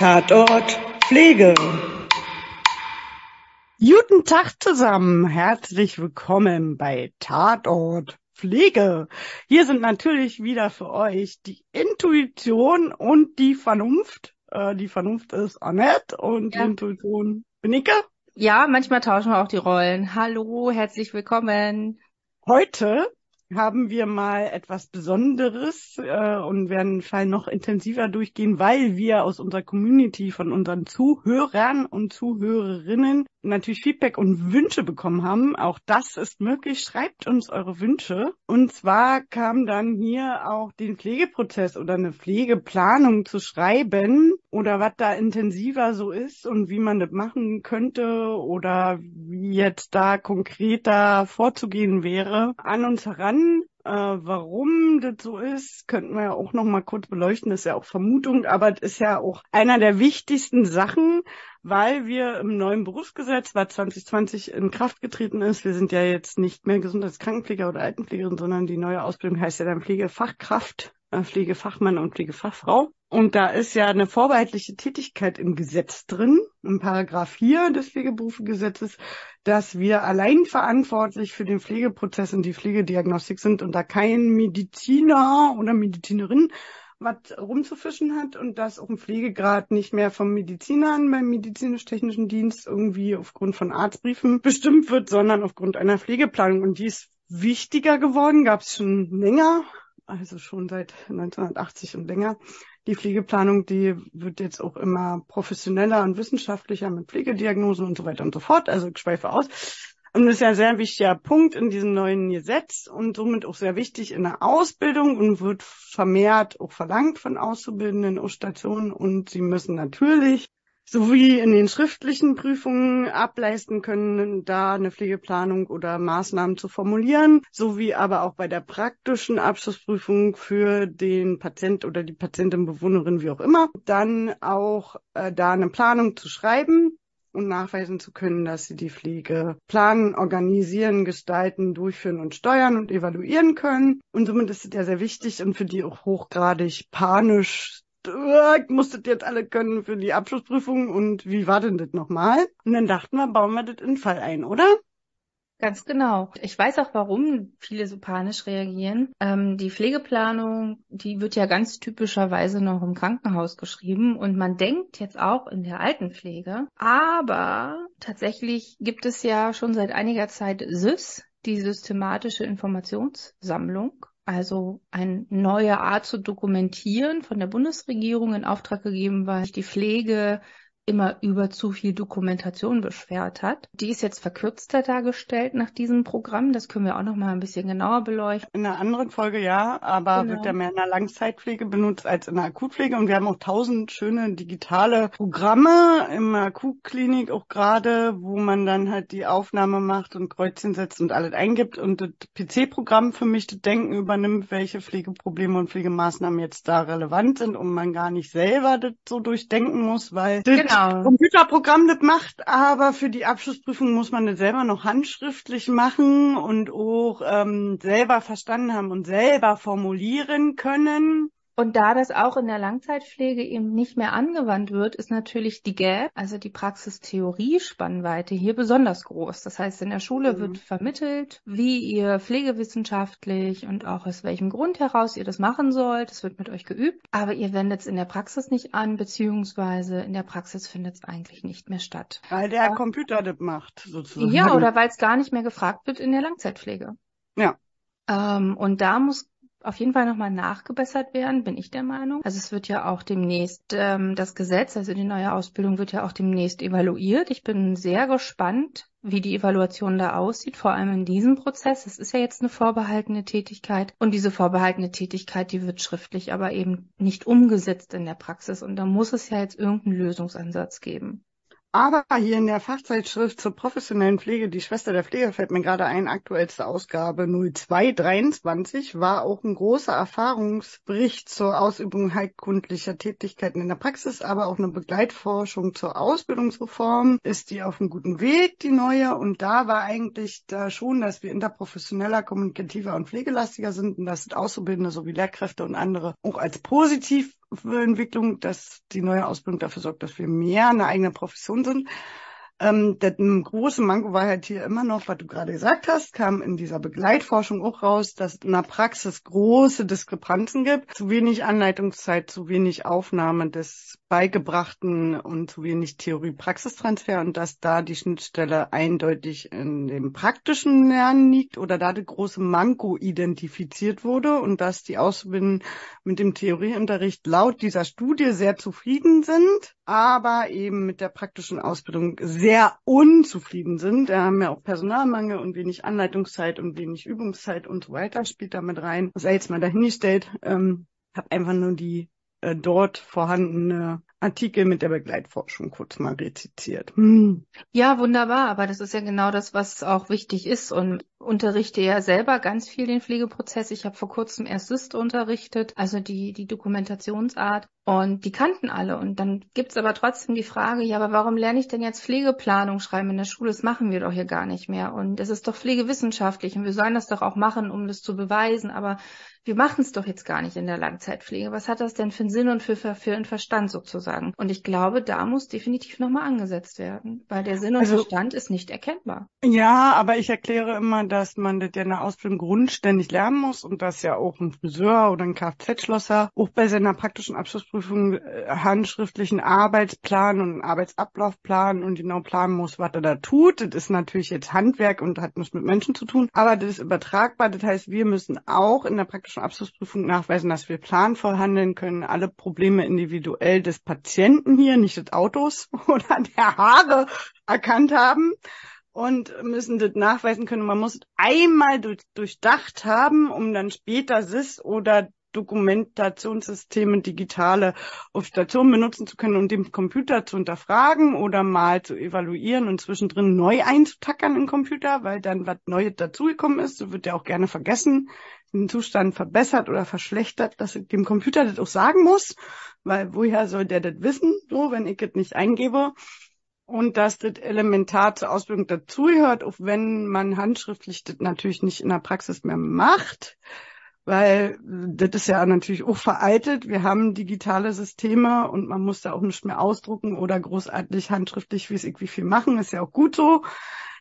Tatort Pflege. Guten Tag zusammen. Herzlich willkommen bei Tatort Pflege. Hier sind natürlich wieder für euch die Intuition und die Vernunft. Äh, die Vernunft ist Annette und Ja. die Intuition Benike. Ja, manchmal tauschen wir auch die Rollen. Hallo, herzlich willkommen. Heute haben wir mal etwas Besonderes äh, und werden den Fall noch intensiver durchgehen, weil wir aus unserer Community von unseren Zuhörern und Zuhörerinnen natürlich Feedback und Wünsche bekommen haben. Auch das ist möglich. Schreibt uns eure Wünsche. Und zwar kam dann hier auch den Pflegeprozess oder eine Pflegeplanung zu schreiben oder was da intensiver so ist und wie man das machen könnte oder wie jetzt da konkreter vorzugehen wäre, an uns heran. Äh, warum das so ist, könnten wir ja auch noch mal kurz beleuchten. Das ist ja auch Vermutung, aber es ist ja auch einer der wichtigsten Sachen, weil wir im neuen Berufsgesetz, was 2020 in Kraft getreten ist, wir sind ja jetzt nicht mehr Gesundheitskrankenpfleger oder Altenpflegerin, sondern die neue Ausbildung heißt ja dann Pflegefachkraft, äh, Pflegefachmann und Pflegefachfrau. Und da ist ja eine vorbehaltliche Tätigkeit im Gesetz drin, im Paragraph 4 des Pflegeberufegesetzes, dass wir allein verantwortlich für den Pflegeprozess und die Pflegediagnostik sind und da kein Mediziner oder Medizinerin was rumzufischen hat und dass auch ein Pflegegrad nicht mehr vom Medizinern beim medizinisch-technischen Dienst irgendwie aufgrund von Arztbriefen bestimmt wird, sondern aufgrund einer Pflegeplanung. Und die ist wichtiger geworden, gab es schon länger, also schon seit 1980 und länger. Die Pflegeplanung, die wird jetzt auch immer professioneller und wissenschaftlicher mit Pflegediagnosen und so weiter und so fort. Also ich schweife aus. Und das ist ja ein sehr wichtiger Punkt in diesem neuen Gesetz und somit auch sehr wichtig in der Ausbildung und wird vermehrt auch verlangt von Auszubildenden aus Stationen. Und sie müssen natürlich sowie in den schriftlichen Prüfungen ableisten können, da eine Pflegeplanung oder Maßnahmen zu formulieren, sowie aber auch bei der praktischen Abschlussprüfung für den Patient oder die Patientin, Bewohnerin, wie auch immer, dann auch äh, da eine Planung zu schreiben und nachweisen zu können, dass sie die Pflege planen, organisieren, gestalten, durchführen und steuern und evaluieren können. Und somit ist es ja sehr wichtig und für die auch hochgradig panisch musstet jetzt alle können für die Abschlussprüfung und wie war denn das nochmal? Und dann dachten wir, bauen wir das in den Fall ein, oder? Ganz genau. Ich weiß auch, warum viele so panisch reagieren. Ähm, die Pflegeplanung, die wird ja ganz typischerweise noch im Krankenhaus geschrieben und man denkt jetzt auch in der Altenpflege. Aber tatsächlich gibt es ja schon seit einiger Zeit SYS, die systematische Informationssammlung. Also eine neue Art zu dokumentieren von der Bundesregierung in Auftrag gegeben, sich die Pflege immer über zu viel Dokumentation beschwert hat. Die ist jetzt verkürzter dargestellt nach diesem Programm. Das können wir auch noch mal ein bisschen genauer beleuchten. In einer anderen Folge ja, aber Genau. wird ja mehr in der Langzeitpflege benutzt als in der Akutpflege. Und wir haben auch tausend schöne digitale Programme im Akutklinik auch gerade, wo man dann halt die Aufnahme macht und Kreuzchen setzt und alles eingibt. Und das PC-Programm für mich das Denken übernimmt, welche Pflegeprobleme und Pflegemaßnahmen jetzt da relevant sind und man gar nicht selber das so durchdenken muss, weil das Genau. Computerprogramm das macht, aber für die Abschlussprüfung muss man das selber noch handschriftlich machen und auch ähm, selber verstanden haben und selber formulieren können. Und da das auch in der Langzeitpflege eben nicht mehr angewandt wird, ist natürlich die Gap, also die Praxistheorie-Spannweite hier besonders groß. Das heißt, in der Schule Mhm. wird vermittelt, wie ihr pflegewissenschaftlich und auch aus welchem Grund heraus ihr das machen sollt. Es wird mit euch geübt, aber ihr wendet es in der Praxis nicht an, beziehungsweise in der Praxis findet es eigentlich nicht mehr statt. Weil der Ja. Computer das macht, sozusagen. Ja, oder weil es gar nicht mehr gefragt wird in der Langzeitpflege. Ja. Ähm, und da muss auf jeden Fall nochmal nachgebessert werden, bin ich der Meinung. Also es wird ja auch demnächst ähm, das Gesetz, also die neue Ausbildung wird ja auch demnächst evaluiert. Ich bin sehr gespannt, wie die Evaluation da aussieht, vor allem in diesem Prozess. Es ist ja jetzt eine vorbehaltene Tätigkeit und diese vorbehaltene Tätigkeit, die wird schriftlich aber eben nicht umgesetzt in der Praxis und da muss es ja jetzt irgendeinen Lösungsansatz geben. Aber hier in der Fachzeitschrift zur professionellen Pflege, die Schwester der Pflege, fällt mir gerade ein, aktuellste Ausgabe 0223 war auch ein großer Erfahrungsbericht zur Ausübung heilkundlicher Tätigkeiten in der Praxis, aber auch eine Begleitforschung zur Ausbildungsreform. Ist die auf einem guten Weg, die neue? Und da war eigentlich da schon, dass wir interprofessioneller, kommunikativer und pflegelastiger sind und dass Auszubildende sowie Lehrkräfte und andere auch als positiv Entwicklung, dass die neue Ausbildung dafür sorgt, dass wir mehr eine eigene Profession sind. Ähm, der große Manko war halt hier immer noch, was du gerade gesagt hast, kam in dieser Begleitforschung auch raus, dass in der Praxis große Diskrepanzen gibt. Zu wenig Anleitungszeit, zu wenig Aufnahme des Beigebrachten und zu wenig Theorie-Praxistransfer und dass da die Schnittstelle eindeutig in dem praktischen Lernen liegt oder da der große Manko identifiziert wurde und dass die Ausbildenden mit dem Theorieunterricht laut dieser Studie sehr zufrieden sind, aber eben mit der praktischen Ausbildung sehr unzufrieden sind. Wir haben ja auch Personalmangel und wenig Anleitungszeit und wenig Übungszeit und so weiter, spielt damit rein. Was er jetzt mal dahingestellt, ähm, habe einfach nur die äh, dort vorhandene Artikel mit der Begleitforschung kurz mal rezitiert. Hm. Ja, wunderbar, aber das ist ja genau das, was auch wichtig ist und unterrichte ja selber ganz viel den Pflegeprozess. Ich habe vor kurzem erst SIST unterrichtet, also die, die Dokumentationsart. Und die kannten alle. Und dann gibt's aber trotzdem die Frage, ja, aber warum lerne ich denn jetzt Pflegeplanung schreiben in der Schule? Das machen wir doch hier gar nicht mehr. Und es ist doch pflegewissenschaftlich und wir sollen das doch auch machen, um das zu beweisen. Aber wir machen es doch jetzt gar nicht in der Langzeitpflege. Was hat das denn für einen Sinn und für, für einen Verstand sozusagen? Und ich glaube, da muss definitiv nochmal angesetzt werden, weil der Sinn und also, Verstand ist nicht erkennbar. Ja, aber ich erkläre immer, dass man das ja in der Ausbildung grundständig lernen muss und dass ja auch ein Friseur oder ein Kfz-Schlosser auch bei seiner praktischen Abschlussprüfung äh, handschriftlichen Arbeitsplan und Arbeitsablaufplan und genau planen muss, was er da tut. Das ist natürlich jetzt Handwerk und hat nichts mit Menschen zu tun, aber das ist übertragbar. Das heißt, wir müssen auch in der praktischen Abschlussprüfung nachweisen, dass wir planvoll handeln können, alle Probleme individuell des Patienten hier, nicht des Autos oder der Haare erkannt haben und müssen das nachweisen können. Man muss einmal durch, durchdacht haben, um dann später SIS oder Dokumentationssysteme, digitale auf Station benutzen zu können, um den Computer zu unterfragen oder mal zu evaluieren und zwischendrin neu einzutackern im Computer, weil dann was Neues dazugekommen ist. So wird ja auch gerne vergessen, den Zustand verbessert oder verschlechtert, dass ich dem Computer das auch sagen muss, weil woher soll der das wissen, so, wenn ich das nicht eingebe? und dass das elementar zur Ausbildung dazugehört, auch wenn man handschriftlich das natürlich nicht in der Praxis mehr macht, weil das ist ja natürlich auch veraltet. Wir haben digitale Systeme und man muss da auch nicht mehr ausdrucken oder großartig handschriftlich, wie es irgendwie viel machen, ist ja auch gut so,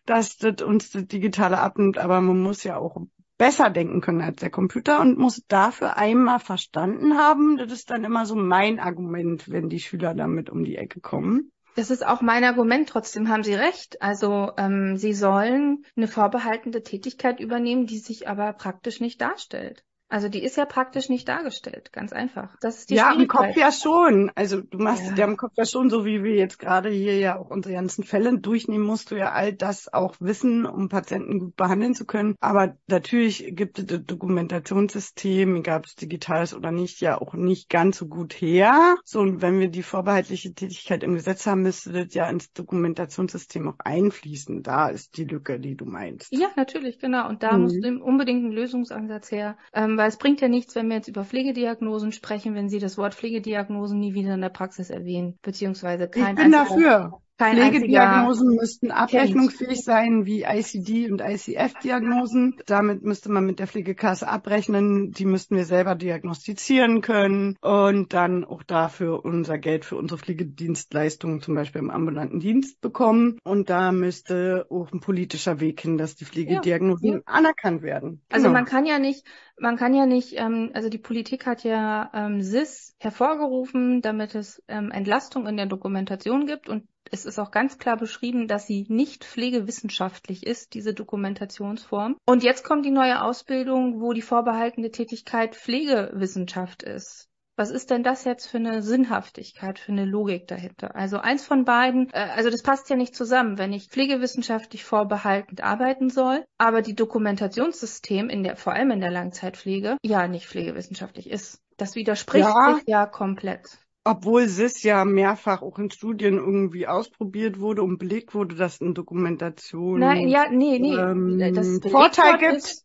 dass das uns das Digitale abnimmt, aber man muss ja auch besser denken können als der Computer und muss dafür einmal verstanden haben. Das ist dann immer so mein Argument, wenn die Schüler damit um die Ecke kommen. Das ist auch mein Argument. Trotzdem haben Sie recht. Also ähm, Sie sollen eine vorbehaltende Tätigkeit übernehmen, die sich aber praktisch nicht darstellt. Also die ist ja praktisch nicht dargestellt, ganz einfach. Das ist die Ja, im Kopf ja schon. Also du machst ja. ja im Kopf ja schon, so wie wir jetzt gerade hier ja auch unsere ganzen Fälle durchnehmen, musst du ja all das auch wissen, um Patienten gut behandeln zu können. Aber natürlich gibt es das Dokumentationssystem, egal ob es digital ist oder nicht, ja auch nicht ganz so gut her. So, und wenn wir die vorbehaltliche Tätigkeit im Gesetz haben, müsste das ja ins Dokumentationssystem auch einfließen. Da ist die Lücke, die du meinst. Ja, natürlich, genau. Und da mhm. muss unbedingt ein Lösungsansatz her. Ähm, weil es bringt ja nichts, wenn wir jetzt über Pflegediagnosen sprechen, wenn Sie das Wort Pflegediagnosen nie wieder in der Praxis erwähnen, beziehungsweise kein Ich bin dafür. Kein Pflegediagnosen müssten abrechnungsfähig sein wie ICD und ICF-Diagnosen. Damit müsste man mit der Pflegekasse abrechnen. Die müssten wir selber diagnostizieren können und dann auch dafür unser Geld für unsere Pflegedienstleistungen zum Beispiel im ambulanten Dienst bekommen. Und da müsste auch ein politischer Weg hin, dass die Pflegediagnosen ja. anerkannt werden. Also genau. man kann ja nicht, man kann ja nicht, ähm, also die Politik hat ja ähm, SIS hervorgerufen, damit es ähm, Entlastung in der Dokumentation gibt und es ist auch ganz klar beschrieben, dass sie nicht pflegewissenschaftlich ist, diese Dokumentationsform. Und jetzt kommt die neue Ausbildung, wo die vorbehaltene Tätigkeit Pflegewissenschaft ist. Was ist denn das jetzt für eine Sinnhaftigkeit, für eine Logik dahinter? Also eins von beiden, äh, also das passt ja nicht zusammen, wenn ich pflegewissenschaftlich vorbehaltend arbeiten soll, aber die Dokumentationssystem in der, vor allem in der Langzeitpflege, ja nicht pflegewissenschaftlich ist. Das widerspricht ja. sich ja komplett. Obwohl SIS ja mehrfach auch in Studien irgendwie ausprobiert wurde und belegt wurde, dass in Dokumentation Nein, ja, nee, nee, ähm, das Vorteil gibt.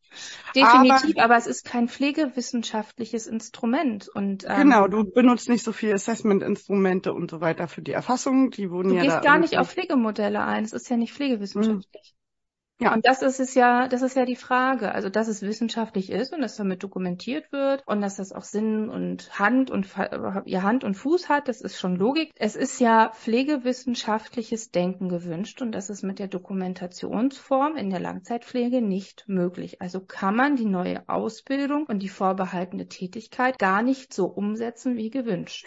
Definitiv, aber, aber, es ist kein pflegewissenschaftliches Instrument. Und, ähm, genau, du benutzt nicht so viel Assessment-Instrumente und so weiter für die Erfassung. Die wurden du ja gehst gar nicht auf Pflegemodelle ein. Es ist ja nicht pflegewissenschaftlich. Ja. Und das ist es ja, das ist ja die Frage. Also, dass es wissenschaftlich ist und dass damit dokumentiert wird und dass das auch Sinn und Hand und ja, Hand und Fuß hat, das ist schon Logik. Es ist ja pflegewissenschaftliches Denken gewünscht und das ist mit der Dokumentationsform in der Langzeitpflege nicht möglich. Also kann man die neue Ausbildung und die vorbehaltene Tätigkeit gar nicht so umsetzen wie gewünscht.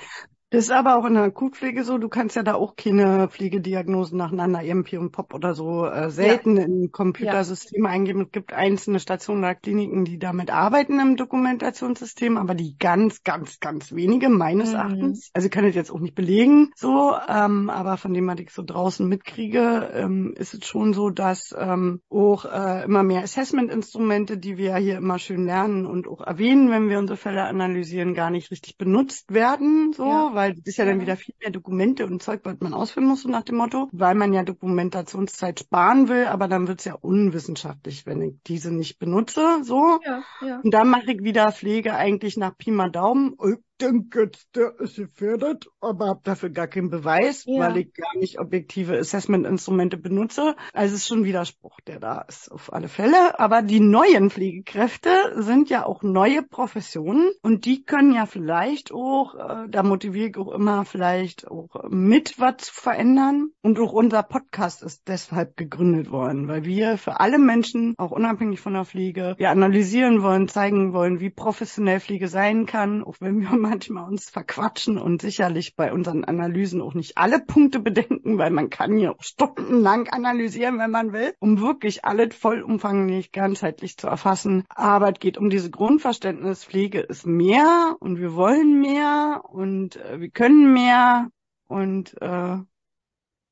Das ist aber auch in der Akutpflege so. Du kannst ja da auch keine Pflegediagnosen nacheinander, EMP und POP oder so, äh, selten ja. in Computersysteme ja. eingeben. Es gibt einzelne Stationen oder Kliniken, die damit arbeiten im Dokumentationssystem, aber die ganz, ganz, ganz wenige meines mhm. Erachtens. Also ich kann das jetzt auch nicht belegen, so, ähm, aber von dem, was ich so draußen mitkriege, ähm, ist es schon so, dass ähm, auch äh, immer mehr Assessment-Instrumente, die wir hier immer schön lernen und auch erwähnen, wenn wir unsere Fälle analysieren, gar nicht richtig benutzt werden, so. Ja weil das ist ja dann wieder viel mehr Dokumente und Zeug, was man ausfüllen muss, so nach dem Motto, weil man ja Dokumentationszeit sparen will, aber dann wird's ja unwissenschaftlich, wenn ich diese nicht benutze, so. Ja, ja. Und dann mache ich wieder Pflege eigentlich nach Pi mal Daumen denke jetzt, der ist gefährdet, aber habe dafür gar keinen Beweis, ja. weil ich gar nicht objektive Assessment-Instrumente benutze. Also es ist schon Widerspruch, der da ist, auf alle Fälle. Aber die neuen Pflegekräfte sind ja auch neue Professionen und die können ja vielleicht auch, äh, da motiviere ich auch immer, vielleicht auch mit was zu verändern. Und auch unser Podcast ist deshalb gegründet worden, weil wir für alle Menschen, auch unabhängig von der Pflege, wir analysieren wollen, zeigen wollen, wie professionell Pflege sein kann, auch wenn wir manchmal uns verquatschen und sicherlich bei unseren Analysen auch nicht alle Punkte bedenken, weil man kann ja auch stundenlang analysieren, wenn man will, um wirklich alles vollumfänglich ganzheitlich zu erfassen. Aber es geht um diese Grundverständnis, Pflege ist mehr und wir wollen mehr und äh, wir können mehr und äh,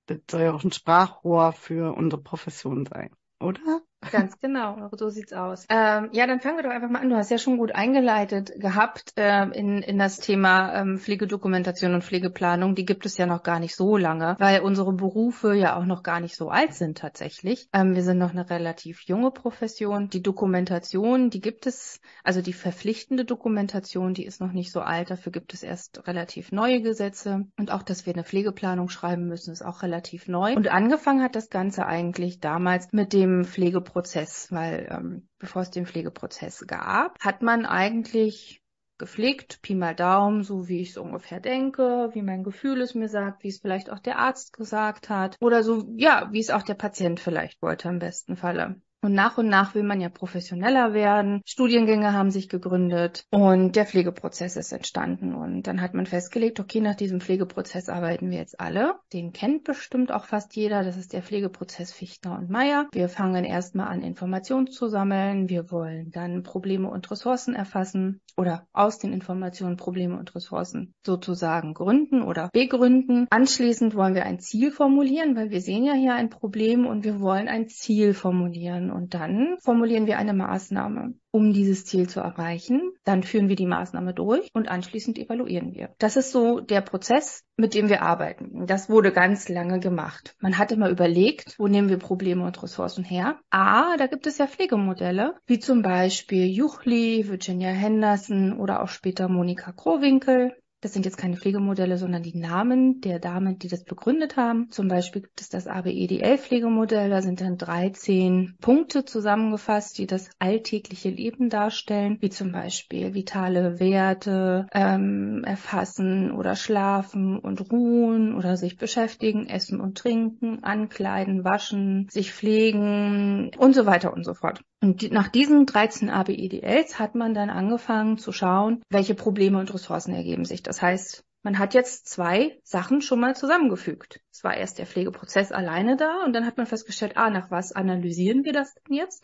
das soll ja auch ein Sprachrohr für unsere Profession sein, oder? Ganz genau, so sieht's aus. Ähm, ja, dann fangen wir doch einfach mal an. Du hast ja schon gut eingeleitet gehabt äh, in, in das Thema ähm, Pflegedokumentation und Pflegeplanung. Die gibt es ja noch gar nicht so lange, weil unsere Berufe ja auch noch gar nicht so alt sind tatsächlich. Ähm, wir sind noch eine relativ junge Profession. Die Dokumentation, die gibt es, also die verpflichtende Dokumentation, die ist noch nicht so alt. Dafür gibt es erst relativ neue Gesetze. Und auch, dass wir eine Pflegeplanung schreiben müssen, ist auch relativ neu. Und angefangen hat das Ganze eigentlich damals mit dem Pflegeprozess Pflegeprozess, weil ähm, bevor es den Pflegeprozess gab, hat man eigentlich gepflegt, Pi mal Daumen, so wie ich es ungefähr denke, wie mein Gefühl es mir sagt, wie es vielleicht auch der Arzt gesagt hat oder so, ja, wie es auch der Patient vielleicht wollte im besten Falle. Und nach und nach will man ja professioneller werden. Studiengänge haben sich gegründet und der Pflegeprozess ist entstanden. Und dann hat man festgelegt, okay, nach diesem Pflegeprozess arbeiten wir jetzt alle. Den kennt bestimmt auch fast jeder. Das ist der Pflegeprozess Fichtner und Meyer. Wir fangen erstmal an, Informationen zu sammeln. Wir wollen dann Probleme und Ressourcen erfassen oder aus den Informationen Probleme und Ressourcen sozusagen gründen oder begründen. Anschließend wollen wir ein Ziel formulieren, weil wir sehen ja hier ein Problem und wir wollen ein Ziel formulieren. Und dann formulieren wir eine Maßnahme, um dieses Ziel zu erreichen. Dann führen wir die Maßnahme durch und anschließend evaluieren wir. Das ist so der Prozess, mit dem wir arbeiten. Das wurde ganz lange gemacht. Man hat immer überlegt, wo nehmen wir Probleme und Ressourcen her. Ah, da gibt es ja Pflegemodelle, wie zum Beispiel Juchli, Virginia Henderson oder auch später Monika Krowinkel. Das sind jetzt keine Pflegemodelle, sondern die Namen der Damen, die das begründet haben. Zum Beispiel gibt es das ABEDL-Pflegemodell. Da sind dann 13 Punkte zusammengefasst, die das alltägliche Leben darstellen, wie zum Beispiel vitale Werte, ähm, erfassen oder schlafen und ruhen oder sich beschäftigen, essen und trinken, ankleiden, waschen, sich pflegen und so weiter und so fort. Und nach diesen 13 ABEDLs hat man dann angefangen zu schauen, welche Probleme und Ressourcen ergeben sich. Das heißt, man hat jetzt zwei Sachen schon mal zusammengefügt. Es war erst der Pflegeprozess alleine da und dann hat man festgestellt, ah, nach was analysieren wir das denn jetzt?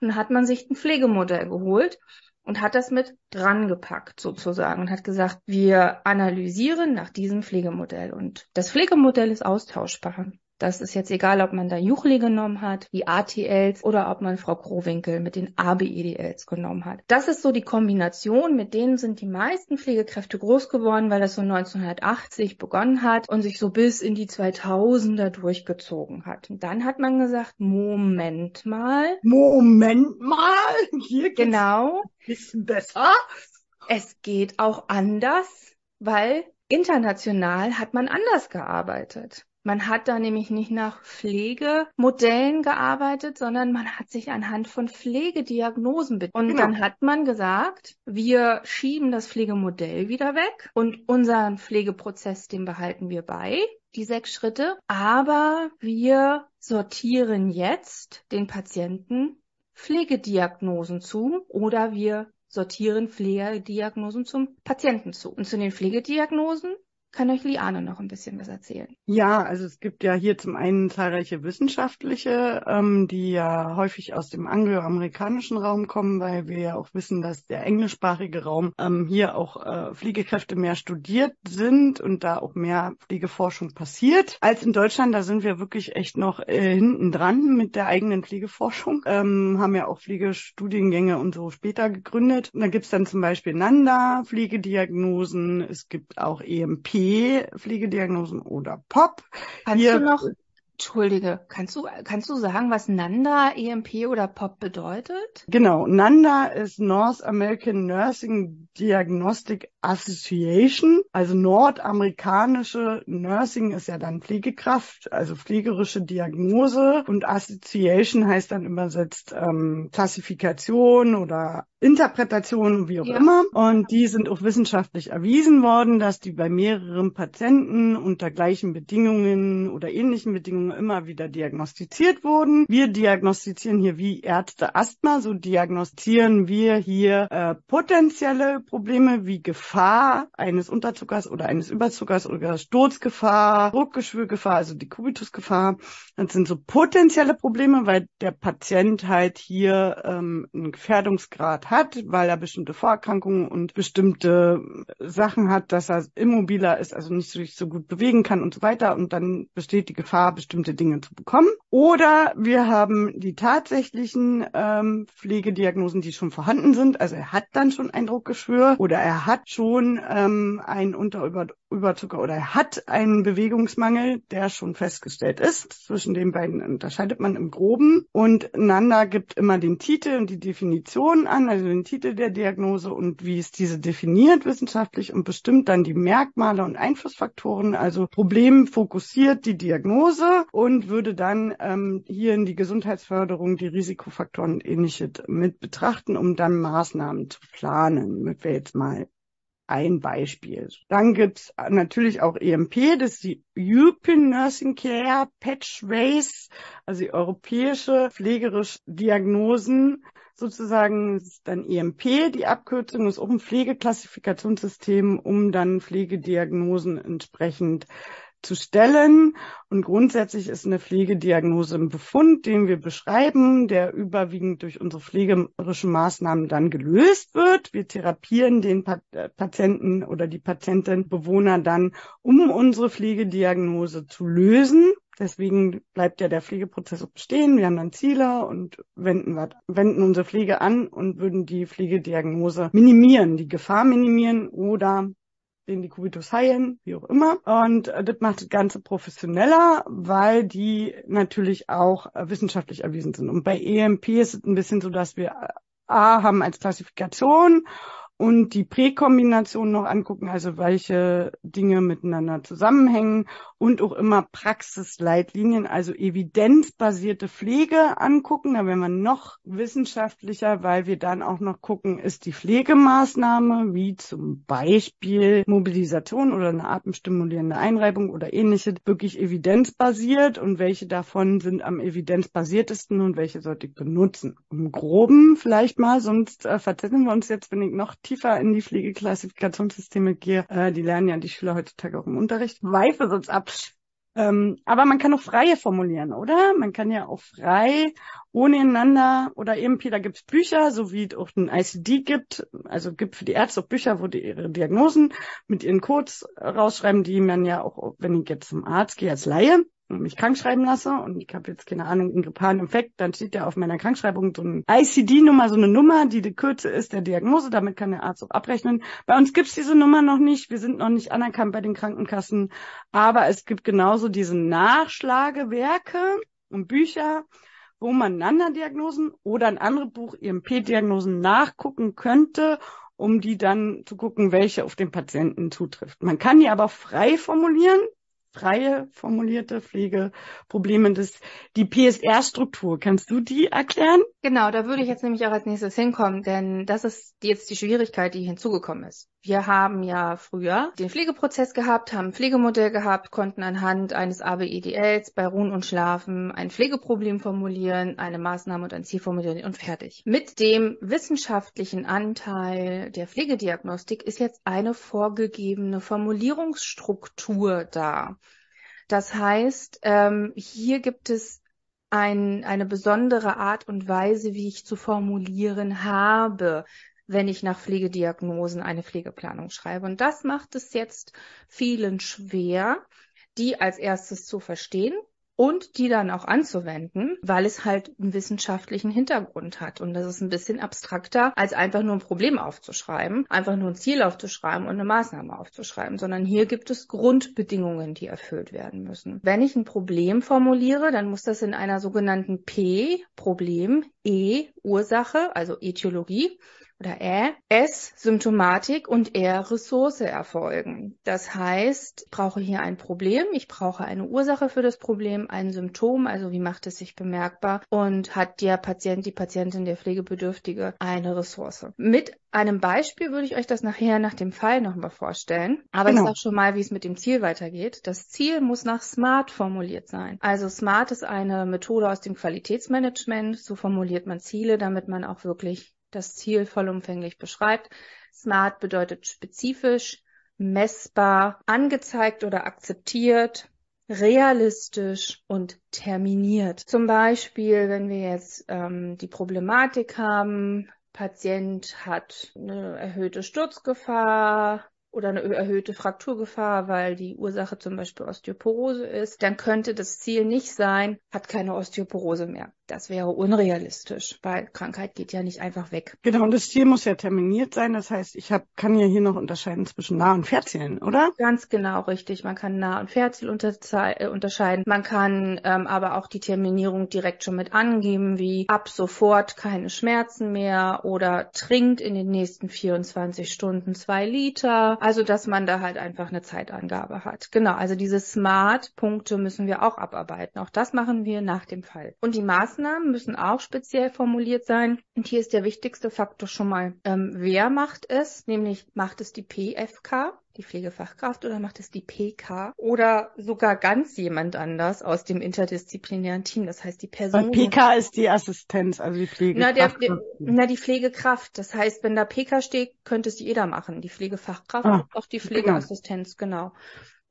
Und dann hat man sich ein Pflegemodell geholt und hat das mit dran gepackt sozusagen und hat gesagt, wir analysieren nach diesem Pflegemodell und das Pflegemodell ist austauschbar. Das ist jetzt egal, ob man da Juchli genommen hat, die ATLs oder ob man Frau Krowinkel mit den ABEDLs genommen hat. Das ist so die Kombination, mit denen sind die meisten Pflegekräfte groß geworden, weil das so 1980 begonnen hat und sich so bis in die 2000er durchgezogen hat. Und dann hat man gesagt, Moment mal. Moment mal, hier geht's genau. ein bisschen besser. Es geht auch anders, weil international hat man anders gearbeitet. Man hat da nämlich nicht nach Pflegemodellen gearbeitet, sondern man hat sich anhand von Pflegediagnosen bedient. Und genau. dann hat man gesagt, wir schieben das Pflegemodell wieder weg und unseren Pflegeprozess, den behalten wir bei die sechs Schritte, aber wir sortieren jetzt den Patienten Pflegediagnosen zu oder wir sortieren Pflegediagnosen zum Patienten zu. Und zu den Pflegediagnosen kann euch Liane noch ein bisschen was erzählen. Ja, also es gibt ja hier zum einen zahlreiche wissenschaftliche, ähm, die ja häufig aus dem angloamerikanischen Raum kommen, weil wir ja auch wissen, dass der englischsprachige Raum ähm, hier auch äh, Pflegekräfte mehr studiert sind und da auch mehr Pflegeforschung passiert als in Deutschland. Da sind wir wirklich echt noch äh, hinten dran mit der eigenen Pflegeforschung, ähm, haben ja auch Pflegestudiengänge und so später gegründet. Und da gibt's dann zum Beispiel Nanda, Pflegediagnosen, es gibt auch EMP, Pflegediagnosen oder POP. Kannst Hier, du noch, Entschuldige, kannst du, kannst du sagen, was NANDA, EMP oder POP bedeutet? Genau, NANDA ist North American Nursing Diagnostic Association, also nordamerikanische Nursing ist ja dann Pflegekraft, also pflegerische Diagnose und Association heißt dann übersetzt ähm, Klassifikation oder Interpretation, wie auch ja. immer. Und die sind auch wissenschaftlich erwiesen worden, dass die bei mehreren Patienten unter gleichen Bedingungen oder ähnlichen Bedingungen immer wieder diagnostiziert wurden. Wir diagnostizieren hier wie Ärzte Asthma, so diagnostizieren wir hier äh, potenzielle Probleme wie Gefahr eines Unterzuckers oder eines Überzuckers oder Sturzgefahr, Druckgeschwürgefahr, also die Kubitusgefahr. Das sind so potenzielle Probleme, weil der Patient halt hier ähm, einen Gefährdungsgrad hat, weil er bestimmte Vorerkrankungen und bestimmte Sachen hat, dass er immobiler ist, also nicht sich so gut bewegen kann und so weiter. Und dann besteht die Gefahr, bestimmte Dinge zu bekommen. Oder wir haben die tatsächlichen ähm, Pflegediagnosen, die schon vorhanden sind. Also er hat dann schon ein Druckgeschwür oder er hat schon ähm, ein Unterüberzucker oder er hat einen Bewegungsmangel, der schon festgestellt ist. Zwischen den beiden unterscheidet man im Groben. Und Nanda gibt immer den Titel und die Definition an. Also also den Titel der Diagnose und wie ist diese definiert wissenschaftlich und bestimmt dann die Merkmale und Einflussfaktoren, also Problem fokussiert die Diagnose und würde dann ähm, hier in die Gesundheitsförderung die Risikofaktoren und ähnliches mit betrachten, um dann Maßnahmen zu planen. Mit wir jetzt mal ein Beispiel. Dann gibt's natürlich auch EMP, das ist die European Nursing Care Patch Race, also die europäische pflegerische Diagnosen sozusagen ist dann EMP, die Abkürzung ist auch ein Pflegeklassifikationssystem, um dann Pflegediagnosen entsprechend zu stellen. Und grundsätzlich ist eine Pflegediagnose ein Befund, den wir beschreiben, der überwiegend durch unsere pflegerischen Maßnahmen dann gelöst wird. Wir therapieren den äh, Patienten oder die Patientin, Bewohner dann, um unsere Pflegediagnose zu lösen. Deswegen bleibt ja der Pflegeprozess bestehen. Wir haben dann Ziele und wenden, wenden unsere Pflege an und würden die Pflegediagnose minimieren, die Gefahr minimieren oder den Dekubitus heilen, wie auch immer. Und äh, das macht das Ganze professioneller, weil die natürlich auch äh, wissenschaftlich erwiesen sind. Und bei EMP ist es ein bisschen so, dass wir äh, A haben als Klassifikation und die Präkombination noch angucken, also welche Dinge miteinander zusammenhängen und auch immer Praxisleitlinien, also evidenzbasierte Pflege angucken. Da werden wir noch wissenschaftlicher, weil wir dann auch noch gucken, ist die Pflegemaßnahme, wie zum Beispiel Mobilisation oder eine atemstimulierende Einreibung oder ähnliches, wirklich evidenzbasiert und welche davon sind am evidenzbasiertesten und welche sollte ich benutzen. Im Groben vielleicht mal, sonst äh, verzetteln wir uns jetzt, wenn ich noch tiefer in die Pflegeklassifikationssysteme gehe, äh, die lernen ja die Schüler heutzutage auch im Unterricht, weife sonst ab. Ähm, aber man kann auch freie formulieren, oder? Man kann ja auch frei, ohne einander oder EMP, da gibt's Bücher, so wie es auch ein ICD gibt. Also gibt für die Ärzte auch Bücher, wo die ihre Diagnosen mit ihren Codes rausschreiben, die man ja auch, wenn ich jetzt zum Arzt gehe als Laie, mich krank schreiben lasse. Und ich habe jetzt keine Ahnung, einen grippalen Infekt, dann steht ja auf meiner Krankschreibung so eine ICD-Nummer, so eine Nummer, die die Kürze ist der Diagnose, damit kann der Arzt auch abrechnen. Bei uns gibt's diese Nummer noch nicht, wir sind noch nicht anerkannt bei den Krankenkassen, aber es gibt genauso diese Nachschlagewerke und Bücher, wo man Nanda-Diagnosen oder ein anderes Buch EMP-Diagnosen nachgucken könnte um die dann zu gucken, welche auf den Patienten zutrifft. Man kann die aber frei formulieren, freie formulierte Pflegeprobleme. Das, die PSR-Struktur, kannst du die erklären? Genau, da würde ich jetzt nämlich auch als nächstes hinkommen, denn das ist jetzt die Schwierigkeit, die hinzugekommen ist. Wir haben ja früher den Pflegeprozess gehabt, haben ein Pflegemodell gehabt, konnten anhand eines ABEDLs bei Ruhen und Schlafen ein Pflegeproblem formulieren, eine Maßnahme und ein Ziel formulieren und fertig. Mit dem wissenschaftlichen Anteil der Pflegediagnostik ist jetzt eine vorgegebene Formulierungsstruktur da. Das heißt, ähm, hier gibt es ein, eine besondere Art und Weise, wie ich zu formulieren habe, wenn ich nach Pflegediagnosen eine Pflegeplanung schreibe. Und das macht es jetzt vielen schwer, die als erstes zu verstehen und die dann auch anzuwenden, weil es halt einen wissenschaftlichen Hintergrund hat. Und das ist ein bisschen abstrakter, als einfach nur ein Problem aufzuschreiben, einfach nur ein Ziel aufzuschreiben und eine Maßnahme aufzuschreiben, sondern hier gibt es Grundbedingungen, die erfüllt werden müssen. Wenn ich ein Problem formuliere, dann muss das in einer sogenannten P, Problem, E, Ursache, also Ätiologie, oder Ä, S Symptomatik und R Ressource erfolgen. Das heißt, ich brauche hier ein Problem, ich brauche eine Ursache für das Problem, ein Symptom, also wie macht es sich bemerkbar und hat der Patient, die Patientin, der Pflegebedürftige eine Ressource. Mit einem Beispiel würde ich euch das nachher nach dem Fall nochmal vorstellen. Aber genau. ich sage schon mal, wie es mit dem Ziel weitergeht. Das Ziel muss nach SMART formuliert sein. Also SMART ist eine Methode aus dem Qualitätsmanagement. So formuliert man Ziele, damit man auch wirklich das Ziel vollumfänglich beschreibt. Smart bedeutet spezifisch, messbar, angezeigt oder akzeptiert, realistisch und terminiert. Zum Beispiel, wenn wir jetzt ähm, die Problematik haben, Patient hat eine erhöhte Sturzgefahr, oder eine erhöhte Frakturgefahr, weil die Ursache zum Beispiel Osteoporose ist, dann könnte das Ziel nicht sein, hat keine Osteoporose mehr. Das wäre unrealistisch, weil Krankheit geht ja nicht einfach weg. Genau, und das Ziel muss ja terminiert sein. Das heißt, ich hab, kann ja hier noch unterscheiden zwischen Nah- und Fernzielen, oder? Ganz genau, richtig. Man kann Nah- und Fernziel äh, unterscheiden. Man kann ähm, aber auch die Terminierung direkt schon mit angeben, wie ab sofort keine Schmerzen mehr oder trinkt in den nächsten 24 Stunden zwei Liter also, dass man da halt einfach eine Zeitangabe hat. Genau, also diese Smart-Punkte müssen wir auch abarbeiten. Auch das machen wir nach dem Fall. Und die Maßnahmen müssen auch speziell formuliert sein. Und hier ist der wichtigste Faktor schon mal, ähm, wer macht es? Nämlich macht es die PFK, die Pflegefachkraft oder macht es die PK oder sogar ganz jemand anders aus dem interdisziplinären Team, das heißt die Person. Weil PK ist die Assistenz, also die Pflegekraft. Na, der, der, na, die Pflegekraft. Das heißt, wenn da PK steht, könnte es jeder machen. Die Pflegefachkraft ah, und auch die genau. Pflegeassistenz, genau. genau.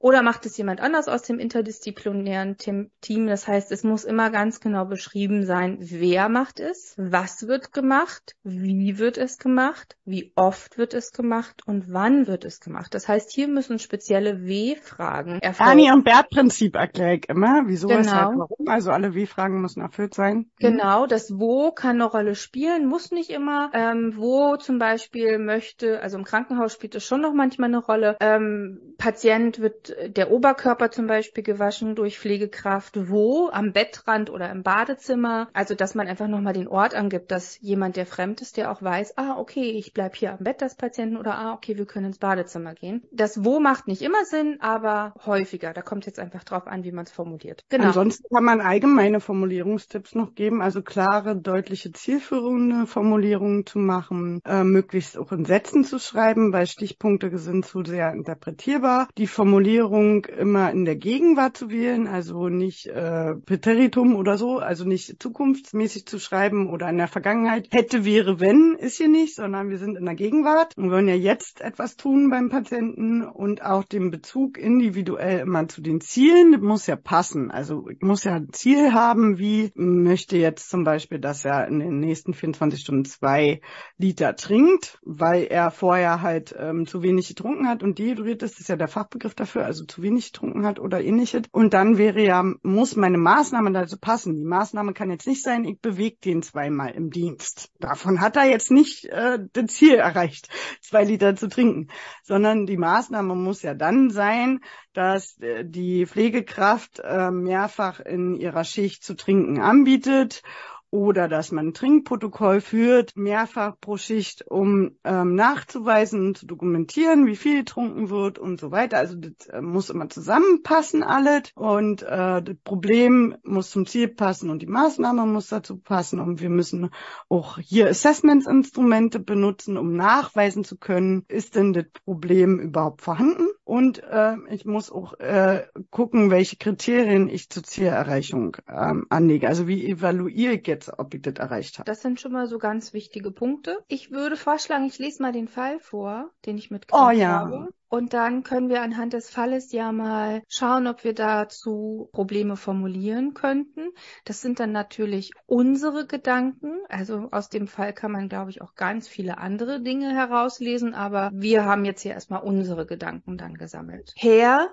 Oder macht es jemand anders aus dem interdisziplinären Team? Das heißt, es muss immer ganz genau beschrieben sein, wer macht es, was wird gemacht, wie wird es gemacht, wie oft wird es gemacht und wann wird es gemacht. Das heißt, hier müssen spezielle W-Fragen erfolgen. Ani und Bert-Prinzip erkläre ich immer. Wieso, genau. weshalb, warum? Also alle W-Fragen müssen erfüllt sein. Mhm. Genau, das Wo kann eine Rolle spielen, muss nicht immer. Ähm, wo zum Beispiel möchte, also im Krankenhaus spielt es schon noch manchmal eine Rolle. Ähm, Patient wird der Oberkörper zum Beispiel gewaschen durch Pflegekraft, wo? Am Bettrand oder im Badezimmer. Also, dass man einfach nochmal den Ort angibt, dass jemand, der fremd ist, der auch weiß, ah, okay, ich bleib hier am Bett des Patienten oder ah, okay, wir können ins Badezimmer gehen. Das Wo macht nicht immer Sinn, aber häufiger. Da kommt jetzt einfach drauf an, wie man es formuliert. Genau. Ansonsten kann man allgemeine Formulierungstipps noch geben, also klare, deutliche, zielführende Formulierungen zu machen, äh, möglichst auch in Sätzen zu schreiben, weil Stichpunkte sind zu sehr interpretierbar. Die Formulierung Formulierung immer in der Gegenwart zu wählen, also nicht äh, Präteritum oder so, also nicht zukunftsmäßig zu schreiben oder in der Vergangenheit. Hätte, wäre, wenn, ist hier nicht, sondern wir sind in der Gegenwart und wollen ja jetzt etwas tun beim Patienten und auch den Bezug individuell immer zu den Zielen muss ja passen. Also ich muss ja ein Ziel haben, wie möchte jetzt zum Beispiel, dass er in den nächsten 24 Stunden zwei Liter trinkt, weil er vorher halt ähm, zu wenig getrunken hat und dehydriert ist, das ist ja der Fachbegriff dafür also zu wenig getrunken hat oder ähnliches. Und dann wäre ja, muss meine Maßnahme dazu passen. Die Maßnahme kann jetzt nicht sein, ich bewege den zweimal im Dienst. Davon hat er jetzt nicht äh, das Ziel erreicht, zwei Liter zu trinken, sondern die Maßnahme muss ja dann sein, dass äh, die Pflegekraft äh, mehrfach in ihrer Schicht zu trinken anbietet oder dass man ein Trinkprotokoll führt, mehrfach pro Schicht, um ähm, nachzuweisen und zu dokumentieren, wie viel getrunken wird und so weiter. Also das äh, muss immer zusammenpassen alles und äh, das Problem muss zum Ziel passen und die Maßnahme muss dazu passen und wir müssen auch hier Assessmentsinstrumente benutzen, um nachweisen zu können, ist denn das Problem überhaupt vorhanden und äh, ich muss auch äh, gucken, welche Kriterien ich zur Zielerreichung ähm, anlege. Also wie evaluiere ich jetzt, ob ich das erreicht habe. Das sind schon mal so ganz wichtige Punkte. Ich würde vorschlagen, ich lese mal den Fall vor, den ich mitgebracht oh, ja. habe. Und dann können wir anhand des Falles ja mal schauen, ob wir dazu Probleme formulieren könnten. Das sind dann natürlich unsere Gedanken. Also aus dem Fall kann man, glaube ich, auch ganz viele andere Dinge herauslesen. Aber wir haben jetzt hier erstmal unsere Gedanken dann gesammelt. Herr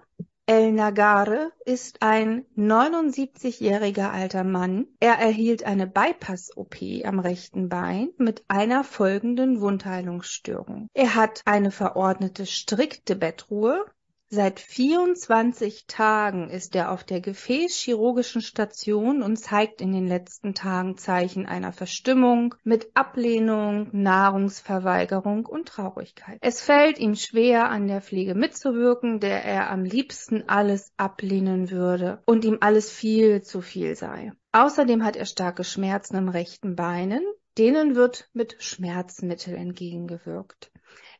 El Nagare ist ein 79-jähriger alter Mann. Er erhielt eine Bypass-OP am rechten Bein mit einer folgenden Wundheilungsstörung. Er hat eine verordnete strikte Bettruhe, Seit 24 Tagen ist er auf der gefäßchirurgischen Station und zeigt in den letzten Tagen Zeichen einer Verstimmung mit Ablehnung, Nahrungsverweigerung und Traurigkeit. Es fällt ihm schwer, an der Pflege mitzuwirken, der er am liebsten alles ablehnen würde und ihm alles viel zu viel sei. Außerdem hat er starke Schmerzen im rechten Beinen, denen wird mit Schmerzmittel entgegengewirkt.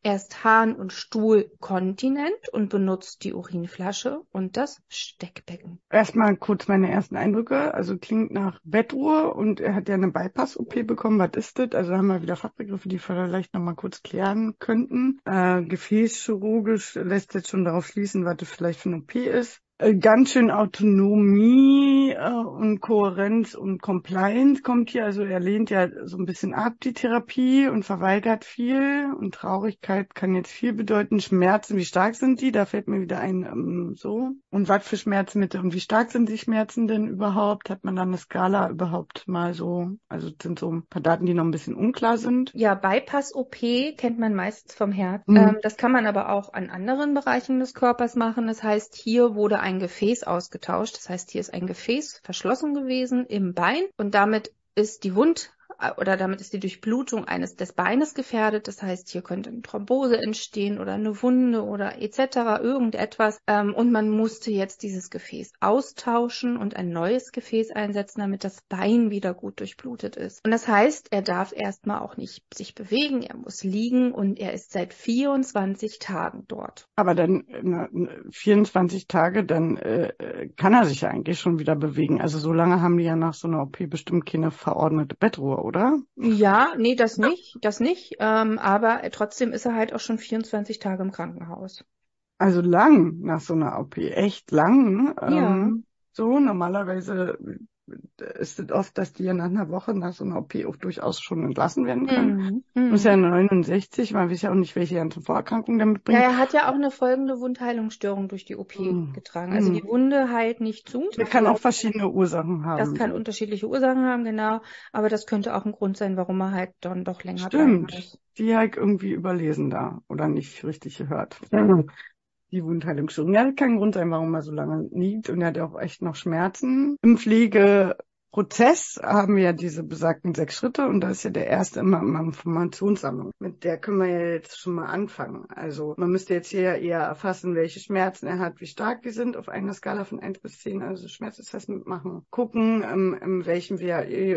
Er ist Harn- und Stuhlkontinent und benutzt die Urinflasche und das Steckbecken. Erstmal kurz meine ersten Eindrücke. Also klingt nach Bettruhe und er hat ja eine Bypass-OP bekommen. Was ist das? Also haben wir wieder Fachbegriffe, die wir vielleicht nochmal kurz klären könnten. Äh, gefäßchirurgisch lässt jetzt schon darauf schließen, was das vielleicht für eine OP ist. Äh, ganz schön Autonomie äh, und Kohärenz und Compliance kommt hier. Also er lehnt ja so ein bisschen ab die Therapie und verweigert viel. Und Traurigkeit kann jetzt viel bedeuten. Schmerzen, wie stark sind die? Da fällt mir wieder ein ähm, so. Und was für Schmerzmittel und wie stark sind die Schmerzen denn überhaupt? Hat man da eine Skala überhaupt mal so? Also sind so ein paar Daten, die noch ein bisschen unklar sind. Ja, Bypass-OP kennt man meistens vom Herz. Mhm. Ähm, das kann man aber auch an anderen Bereichen des Körpers machen. Das heißt, hier wurde ein Gefäß ausgetauscht. Das heißt, hier ist ein Gefäß verschlossen gewesen im Bein und damit ist die Wund oder damit ist die Durchblutung eines des Beines gefährdet. Das heißt, hier könnte eine Thrombose entstehen oder eine Wunde oder etc. irgendetwas. Ähm, und man musste jetzt dieses Gefäß austauschen und ein neues Gefäß einsetzen, damit das Bein wieder gut durchblutet ist. Und das heißt, er darf erstmal auch nicht sich bewegen, er muss liegen und er ist seit 24 Tagen dort. Aber dann na, 24 Tage, dann äh, kann er sich ja eigentlich schon wieder bewegen. Also so lange haben die ja nach so einer OP bestimmt keine verordnete Bettruhe, oder? Ja, nee, das nicht, das nicht. Ähm, aber trotzdem ist er halt auch schon 24 Tage im Krankenhaus. Also lang nach so einer OP, echt lang. Ja. Ähm, so normalerweise ist es oft, dass die ja nach einer Woche nach so einer OP auch durchaus schon entlassen werden können. Mhm. Ist ja 69, man weiß ja auch nicht, welche ganzen Vorerkrankungen damit bringen. Ja, er hat ja auch eine folgende Wundheilungsstörung durch die OP mhm. getragen. Also mhm. die Wunde heilt nicht zu. Das kann auch verschiedene Ursachen haben. Das kann unterschiedliche Ursachen haben, genau. Aber das könnte auch ein Grund sein, warum er halt dann doch länger Stimmt. Muss. Die halt irgendwie überlesen da oder nicht richtig gehört. Die Wundheilungsstörung. Ja, das kann Grund sein, warum er so lange liegt und er hat auch echt noch Schmerzen. Im Pflege Prozess haben wir ja diese besagten sechs Schritte und da ist ja der erste immer eine Informationssammlung. Mit der können wir ja jetzt schon mal anfangen. Also man müsste jetzt hier ja eher erfassen, welche Schmerzen er hat, wie stark die sind auf einer Skala von 1 bis 10, also Schmerzassessment machen. Gucken, ähm, in welchem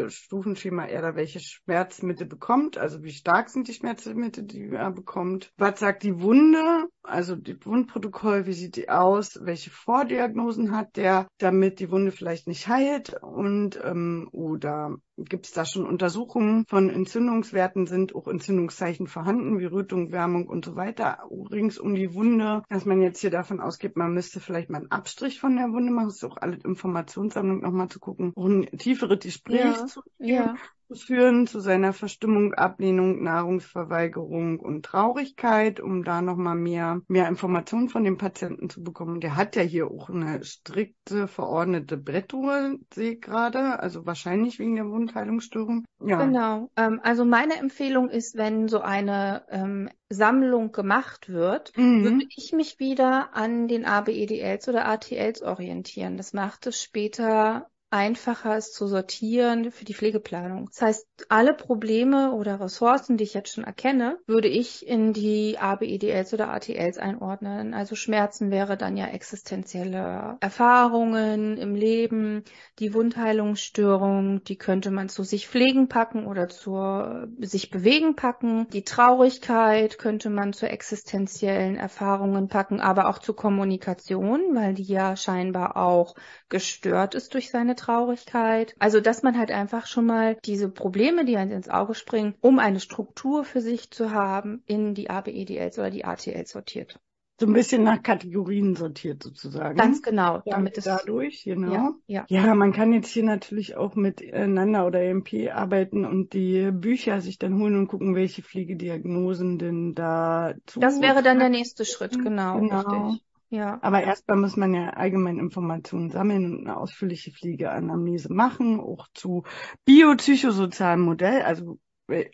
Stufenschema er da welche Schmerzmittel bekommt, also wie stark sind die Schmerzmittel, die er bekommt. Was sagt die Wunde? Also die Wundprotokoll, wie sieht die aus? Welche Vordiagnosen hat der, damit die Wunde vielleicht nicht heilt? Und ähm, oder gibt es da schon Untersuchungen von Entzündungswerten? Sind auch Entzündungszeichen vorhanden, wie Rötung, Wärmung und so weiter rings um die Wunde? Dass man jetzt hier davon ausgeht, man müsste vielleicht mal einen Abstrich von der Wunde machen. Das ist auch alle Informationssammlung nochmal zu gucken, auch ein tieferes Gespräch ja, zu ja führen zu seiner Verstimmung, Ablehnung, Nahrungsverweigerung und Traurigkeit, um da nochmal mehr, mehr Informationen von dem Patienten zu bekommen. Der hat ja hier auch eine strikte verordnete Brettruhe, sehe ich gerade, also wahrscheinlich wegen der Wundheilungsstörung. Ja. Genau. Ähm, also meine Empfehlung ist, wenn so eine ähm, Sammlung gemacht wird, mhm. würde ich mich wieder an den ABEDLs oder ATLs orientieren. Das macht es später einfacher, es zu sortieren für die Pflegeplanung. Das heißt, alle Probleme oder Ressourcen, die ich jetzt schon erkenne, würde ich in die ABEDLs oder ATLs einordnen. Also Schmerzen wäre dann ja existenzielle Erfahrungen im Leben, die Wundheilungsstörung, die könnte man zu sich pflegen packen oder zur sich bewegen packen. Die Traurigkeit könnte man zu existenziellen Erfahrungen packen, aber auch zur Kommunikation, weil die ja scheinbar auch gestört ist durch seine Traurigkeit. Also, dass man halt einfach schon mal diese Probleme, die einem ins Auge springen, um eine Struktur für sich zu haben, in die ABEDLs oder die ATLs sortiert. So ein bisschen nach Kategorien sortiert sozusagen. Ganz genau. Damit es dadurch, genau. Ja, ja. ja, man kann jetzt hier natürlich auch miteinander oder EMP arbeiten und die Bücher sich dann holen und gucken, welche Pflegediagnosen denn da zu. Das wäre dann der nächste Schritt, genau. Genau. Richtig. Ja. Aber erstmal muss man ja allgemein Informationen sammeln und eine ausführliche Pflegeanamnese machen, auch zu biopsychosozialem Modell, also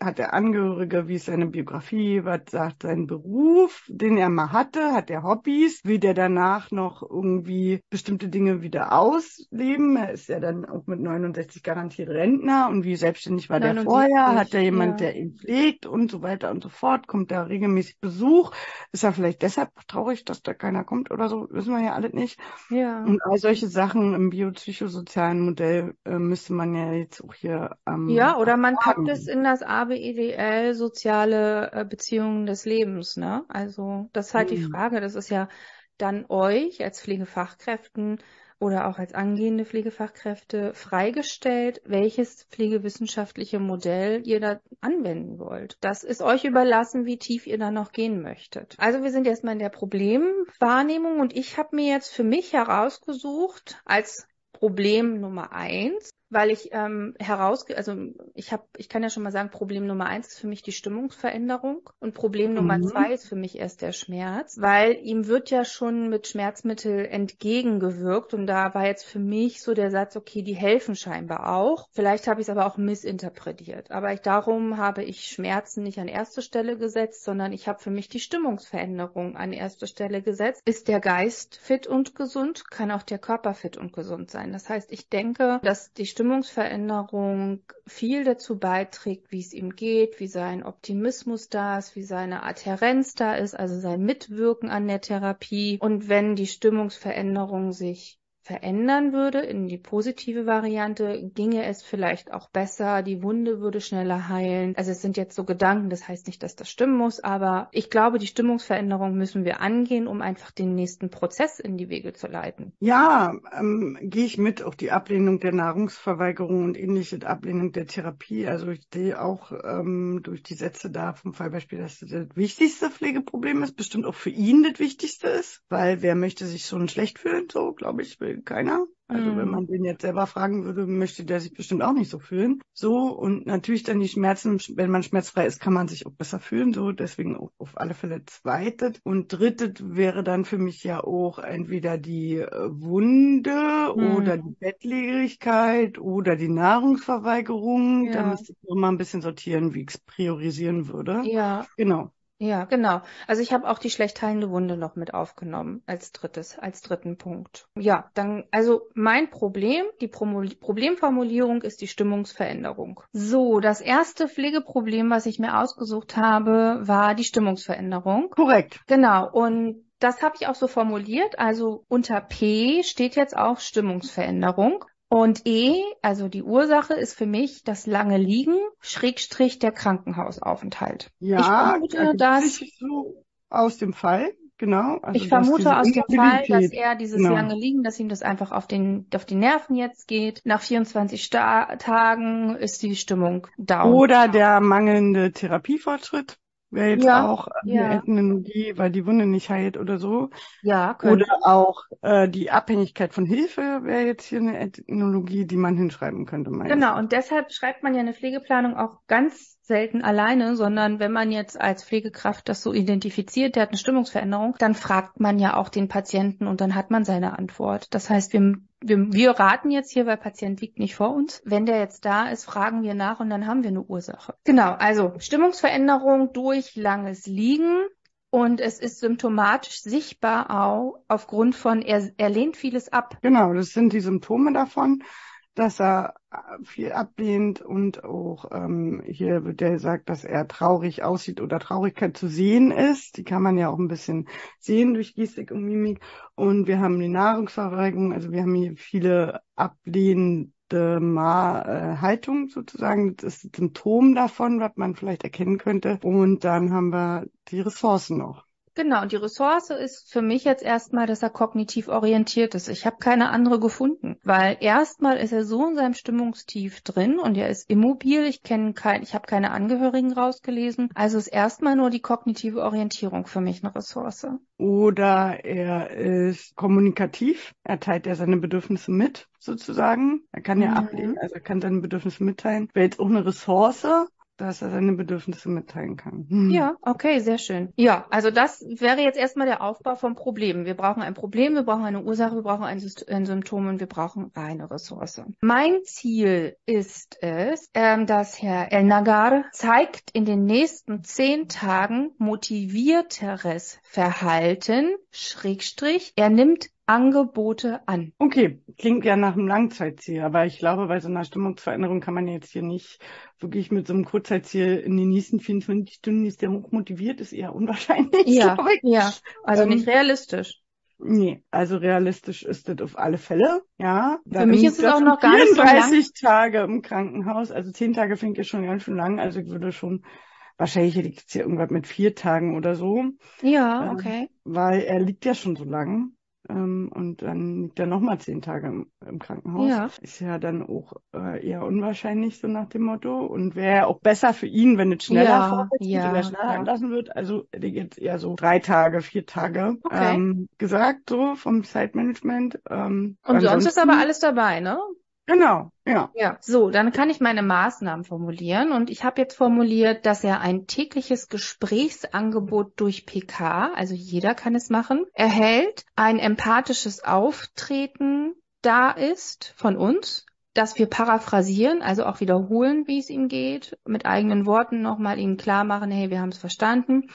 hat der Angehörige, wie ist seine Biografie, was sagt sein Beruf, den er mal hatte, hat er Hobbys, will der danach noch irgendwie bestimmte Dinge wieder ausleben, er ist ja dann auch mit 69 garantiert Rentner. Und wie selbstständig war 79, der vorher, hat er jemand, ja. der ihn pflegt und so weiter und so fort, kommt da regelmäßig Besuch, ist er vielleicht deshalb traurig, dass da keiner kommt oder so, wissen wir ja alle nicht. Ja. Und all solche Sachen im biopsychosozialen Modell äh, müsste man ja jetzt auch hier ähm, Ja, oder man packt es in das ABEDL soziale äh, Beziehungen des Lebens, ne? Also das ist halt mhm. die Frage. Das ist ja dann euch als Pflegefachkräften oder auch als angehende Pflegefachkräfte freigestellt, welches pflegewissenschaftliche Modell ihr da anwenden wollt. Das ist euch überlassen, wie tief ihr da noch gehen möchtet. Also wir sind erstmal in der Problemwahrnehmung und ich habe mir jetzt für mich herausgesucht als Problem Nummer eins, weil ich ähm, heraus, also ich habe, ich kann ja schon mal sagen, Problem Nummer eins ist für mich die Stimmungsveränderung und Problem Nummer Mhm. zwei ist für mich erst der Schmerz, weil ihm wird ja schon mit Schmerzmittel entgegengewirkt und da war jetzt für mich so der Satz, okay, die helfen scheinbar auch. Vielleicht habe ich es aber auch missinterpretiert, aber ich, darum habe ich Schmerzen nicht an erste Stelle gesetzt, sondern ich habe für mich die Stimmungsveränderung an erste Stelle gesetzt. Ist der Geist fit und gesund, kann auch der Körper fit und gesund sein. Das heißt, ich denke, dass die Stimmungsveränderung viel dazu beiträgt, wie es ihm geht, wie sein Optimismus da ist, wie seine Adhärenz da ist, also sein Mitwirken an der Therapie. Und wenn die Stimmungsveränderung sich verändern würde in die positive Variante, ginge es vielleicht auch besser, die Wunde würde schneller heilen. Also es sind jetzt so Gedanken, das heißt nicht, dass das stimmen muss, aber ich glaube, die Stimmungsveränderung müssen wir angehen, um einfach den nächsten Prozess in die Wege zu leiten. Ja, ähm, gehe ich mit, auch die Ablehnung der Nahrungsverweigerung und ähnliche Ablehnung der Therapie. Also ich sehe auch ähm, durch die Sätze da vom Fallbeispiel, dass das, das wichtigste Pflegeproblem ist, bestimmt auch für ihn das wichtigste ist, weil wer möchte sich schon schlecht fühlen, so glaube ich, will keiner. Also Mhm. wenn man den jetzt selber fragen würde, möchte der sich bestimmt auch nicht so fühlen. So und natürlich dann die Schmerzen, wenn man schmerzfrei ist, kann man sich auch besser fühlen. So deswegen auf alle Fälle zweites und drittes wäre dann für mich ja auch entweder die äh, Wunde Mhm. oder die Bettlägerigkeit oder die Nahrungsverweigerung. Da Ja. müsste ich noch mal ein bisschen sortieren, wie ich es priorisieren würde. Ja, Genau. Ja, genau. Also ich habe auch die schlecht heilende Wunde noch mit aufgenommen als drittes, als dritten Punkt. Ja, dann, also mein Problem, die Promo Problemformulierung ist die Stimmungsveränderung. So, das erste Pflegeproblem, was ich mir ausgesucht habe, war die Stimmungsveränderung. Korrekt. Genau. Und das habe ich auch so formuliert. Also unter P steht jetzt auch Stimmungsveränderung. Und E, also die Ursache ist für mich das lange Liegen, Schrägstrich der Krankenhausaufenthalt. Ja, ich vermute, ergibt dass, so aus dem Fall, genau. Also, ich dass vermute aus dem Fall, dass er dieses genau. lange Liegen, dass ihm das einfach auf den, auf die Nerven jetzt geht. Nach 24 Sta Tagen ist die Stimmung down. Oder der mangelnde Therapiefortschritt wäre jetzt Ja, auch eine ja. Ethnologie, weil die Wunde nicht heilt oder so. ja, könnte. Oder auch äh, die Abhängigkeit von Hilfe wäre jetzt hier eine Ethnologie, die man hinschreiben könnte. meines Genau, und deshalb schreibt man ja eine Pflegeplanung auch ganz selten alleine, sondern wenn man jetzt als Pflegekraft das so identifiziert, der hat eine Stimmungsveränderung, dann fragt man ja auch den Patienten und dann hat man seine Antwort. Das heißt, wir, wir, wir raten jetzt hier, weil Patient liegt nicht vor uns. Wenn der jetzt da ist, fragen wir nach und dann haben wir eine Ursache. Genau, also Stimmungsveränderung durch langes Liegen, und es ist symptomatisch sichtbar auch aufgrund von, er, er lehnt vieles ab. Genau, das sind die Symptome davon. Dass er viel ablehnt und auch ähm, hier wird er gesagt, dass er traurig aussieht oder Traurigkeit zu sehen ist. Die kann man ja auch ein bisschen sehen durch Gestik und Mimik. Und wir haben die Nahrungsverweigerung, also wir haben hier viele ablehnende Ma äh, Haltung sozusagen. Das ist ein Symptom davon, was man vielleicht erkennen könnte. Und dann haben wir die Ressourcen noch. Genau, und die Ressource ist für mich jetzt erstmal, dass er kognitiv orientiert ist. Ich habe keine andere gefunden, weil erstmal ist er so in seinem Stimmungstief drin und er ist immobil. Ich kenne kein, ich habe keine Angehörigen rausgelesen. Also ist erstmal nur die kognitive Orientierung für mich eine Ressource. Oder er ist kommunikativ. Er teilt ja seine Bedürfnisse mit, sozusagen. Er kann ja mhm. ablehnen, also er kann seine Bedürfnisse mitteilen. Wäre jetzt auch eine Ressource, dass er seine Bedürfnisse mitteilen kann. Hm. Ja, okay, sehr schön. Ja, also das wäre jetzt erstmal der Aufbau vom Problem. Wir brauchen ein Problem, wir brauchen eine Ursache, wir brauchen ein, ein Symptom und wir brauchen eine Ressource. Mein Ziel ist es, ähm, dass Herr El Nagar zeigt in den nächsten zehn Tagen motivierteres Verhalten, Schrägstrich, er nimmt Angebote an. Okay, klingt ja nach einem Langzeitziel, aber ich glaube, bei so einer Stimmungsveränderung kann man jetzt hier nicht wirklich mit so einem Kurzzeitziel in den nächsten 24 Stunden ist der hochmotiviert, ist eher unwahrscheinlich. Ja, ja, also ähm, nicht realistisch. Nee, also realistisch ist das auf alle Fälle, ja. Für mich ist es auch noch gar nicht so lang. 30 Tage im Krankenhaus, also 10 Tage finde ich schon ganz schön lang, also ich würde schon wahrscheinlich liegt es hier irgendwas mit vier Tagen oder so. Ja, ähm, okay. Ähm, weil er liegt ja schon so lang. Ähm, und dann liegt er nochmal zehn Tage im, im, Krankenhaus. Ja. Ist ja dann auch äh, eher unwahrscheinlich, so nach dem Motto. Und wäre auch besser für ihn, wenn es schneller ja, vorwärts ja, geht schneller ja. entlassen wird. Also jetzt eher so drei Tage, vier Tage okay. ähm, gesagt, so vom Zeitmanagement. Ähm, und sonst ist aber alles dabei, ne? Genau, ja. Ja, so, dann kann ich meine Maßnahmen formulieren und ich habe jetzt formuliert, dass er ein tägliches Gesprächsangebot durch PK, also jeder kann es machen, erhält, ein empathisches Auftreten da ist von uns, dass wir paraphrasieren, also auch wiederholen, wie es ihm geht, mit eigenen Worten nochmal ihm klar machen, hey, wir haben es verstanden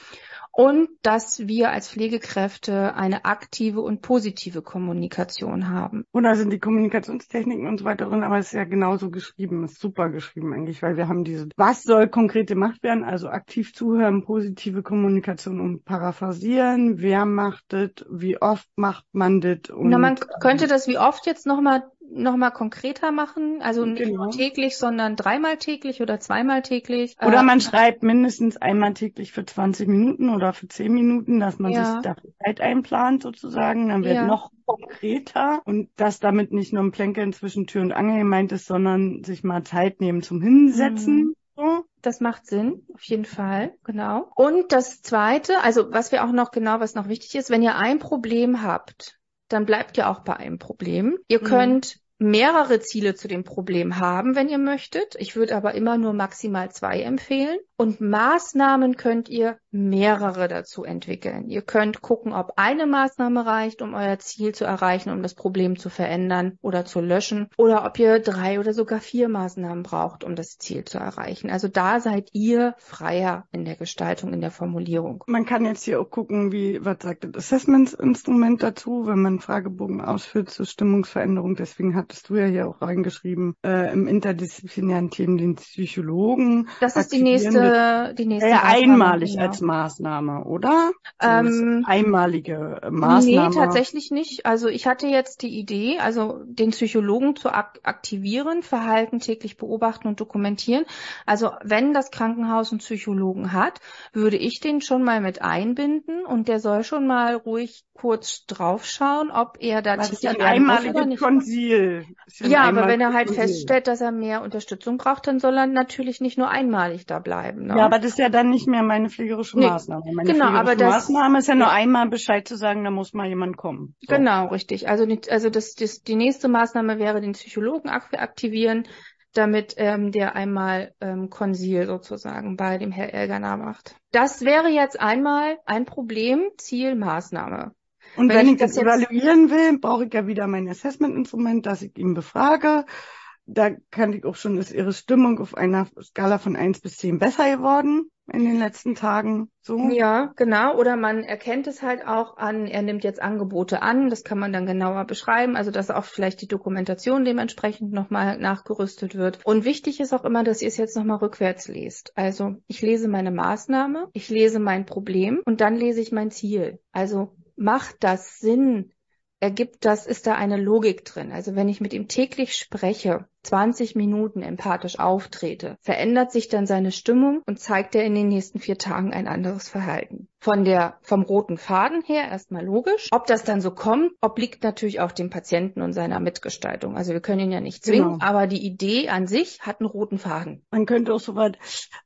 und dass wir als Pflegekräfte eine aktive und positive Kommunikation haben. Und da sind die Kommunikationstechniken und so weiter drin, aber es ist ja genauso geschrieben, ist super geschrieben eigentlich, weil wir haben diese, was soll konkret gemacht werden, also aktiv zuhören, positive Kommunikation und paraphrasieren, wer macht das, wie oft macht man das und. Na, man könnte das wie oft jetzt nochmal noch mal konkreter machen, also nicht genau. nur täglich, sondern dreimal täglich oder zweimal täglich. Oder man äh, schreibt mindestens einmal täglich für 20 Minuten oder für 10 Minuten, dass man ja. sich dafür Zeit einplant sozusagen. Dann wird ja. noch konkreter und dass damit nicht nur ein Plänkeln zwischen Tür und Angel gemeint ist, sondern sich mal Zeit nehmen zum Hinsetzen. Mhm. So. Das macht Sinn, auf jeden Fall, genau. Und das Zweite, also was wir auch noch genau, was noch wichtig ist, wenn ihr ein Problem habt, dann bleibt ihr auch bei einem Problem. Ihr mhm. könnt mehrere Ziele zu dem Problem haben, wenn ihr möchtet. Ich würde aber immer nur maximal zwei empfehlen. Und Maßnahmen könnt ihr mehrere dazu entwickeln. Ihr könnt gucken, ob eine Maßnahme reicht, um euer Ziel zu erreichen, um das Problem zu verändern oder zu löschen, oder ob ihr drei oder sogar vier Maßnahmen braucht, um das Ziel zu erreichen. Also da seid ihr freier in der Gestaltung, in der Formulierung. Man kann jetzt hier auch gucken, wie, was sagt das Assessment-Instrument dazu, wenn man Fragebogen ausführt zur Stimmungsveränderung. Deswegen hattest du ja hier auch reingeschrieben, äh, im interdisziplinären Themen den Psychologen. Das ist die nächste die nächste ja, einmalig genau. als Maßnahme, oder? Ähm, einmalige Maßnahme. Nee, tatsächlich nicht. Also ich hatte jetzt die Idee, also den Psychologen zu ak aktivieren, Verhalten täglich beobachten und dokumentieren. Also wenn das Krankenhaus einen Psychologen hat, würde ich den schon mal mit einbinden und der soll schon mal ruhig kurz draufschauen, ob er da tätig ist. Ein einmaliges Konsil. Ja, aber wenn er halt Konsil. feststellt, dass er mehr Unterstützung braucht, dann soll er natürlich nicht nur einmalig da bleiben. Ne? Ja, aber das ist ja dann nicht mehr meine pflegerische nee, Maßnahme. Meine genau, aber das, Maßnahme ist ja nur einmal Bescheid zu sagen, da muss mal jemand kommen. So. Genau, richtig. Also, also das, das, die nächste Maßnahme wäre, den Psychologen aktivieren, damit ähm, der einmal ähm, Konsil sozusagen bei dem Herr Elganer macht. Das wäre jetzt einmal ein Problem, Ziel, Maßnahme. Und wenn, wenn ich, ich das evaluieren will, brauche ich ja wieder mein Assessment-Instrument, das ich ihn befrage. Da kann ich auch schon, ist ihre Stimmung auf einer Skala von eins bis zehn besser geworden. In den letzten Tagen. So. Ja, genau. Oder man erkennt es halt auch an, er nimmt jetzt Angebote an. Das kann man dann genauer beschreiben. Also, dass auch vielleicht die Dokumentation dementsprechend nochmal nachgerüstet wird. Und wichtig ist auch immer, dass ihr es jetzt nochmal rückwärts lest. Also, ich lese meine Maßnahme, ich lese mein Problem und dann lese ich mein Ziel. Also, macht das Sinn? Ergibt das, ist da eine Logik drin? Also, wenn ich mit ihm täglich spreche, 20 Minuten empathisch auftrete, verändert sich dann seine Stimmung und zeigt er in den nächsten vier Tagen ein anderes Verhalten. Von der, vom roten Faden her erstmal logisch. Ob das dann so kommt, obliegt natürlich auch dem Patienten und seiner Mitgestaltung. Also wir können ihn ja nicht zwingen, genau. aber die Idee an sich hat einen roten Faden. Man könnte auch so weit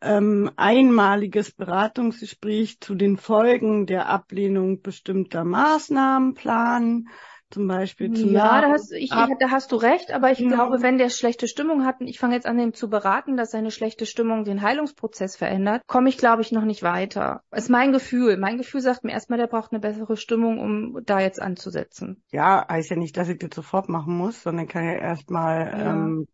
ähm, einmaliges Beratungsgespräch zu den Folgen der Ablehnung bestimmter Maßnahmen planen zum Beispiel zu Ja, da hast, ich, da hast du recht, aber ich ja. glaube, wenn der schlechte Stimmung hat und ich fange jetzt an, ihn zu beraten, dass seine schlechte Stimmung den Heilungsprozess verändert, komme ich, glaube ich, noch nicht weiter. Das ist mein Gefühl. Mein Gefühl sagt mir erstmal, der braucht eine bessere Stimmung, um da jetzt anzusetzen. Ja, heißt ja nicht, dass ich das sofort machen muss, sondern kann ja erstmal ja. ähm,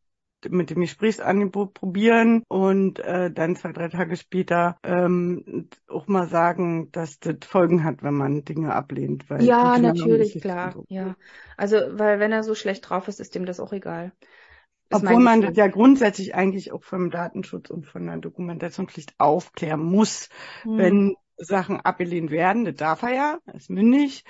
mit dem Gesprächsangebot probieren und äh, dann zwei, drei Tage später ähm, auch mal sagen, dass das Folgen hat, wenn man Dinge ablehnt. Weil ja, natürlich, klar. So. Ja, also weil wenn er so schlecht drauf ist, ist dem das auch egal. Das Obwohl man das ja grundsätzlich eigentlich auch vom Datenschutz und von der Dokumentationspflicht aufklären muss, hm. wenn Sachen abgelehnt werden, das darf er ja, ist mündig,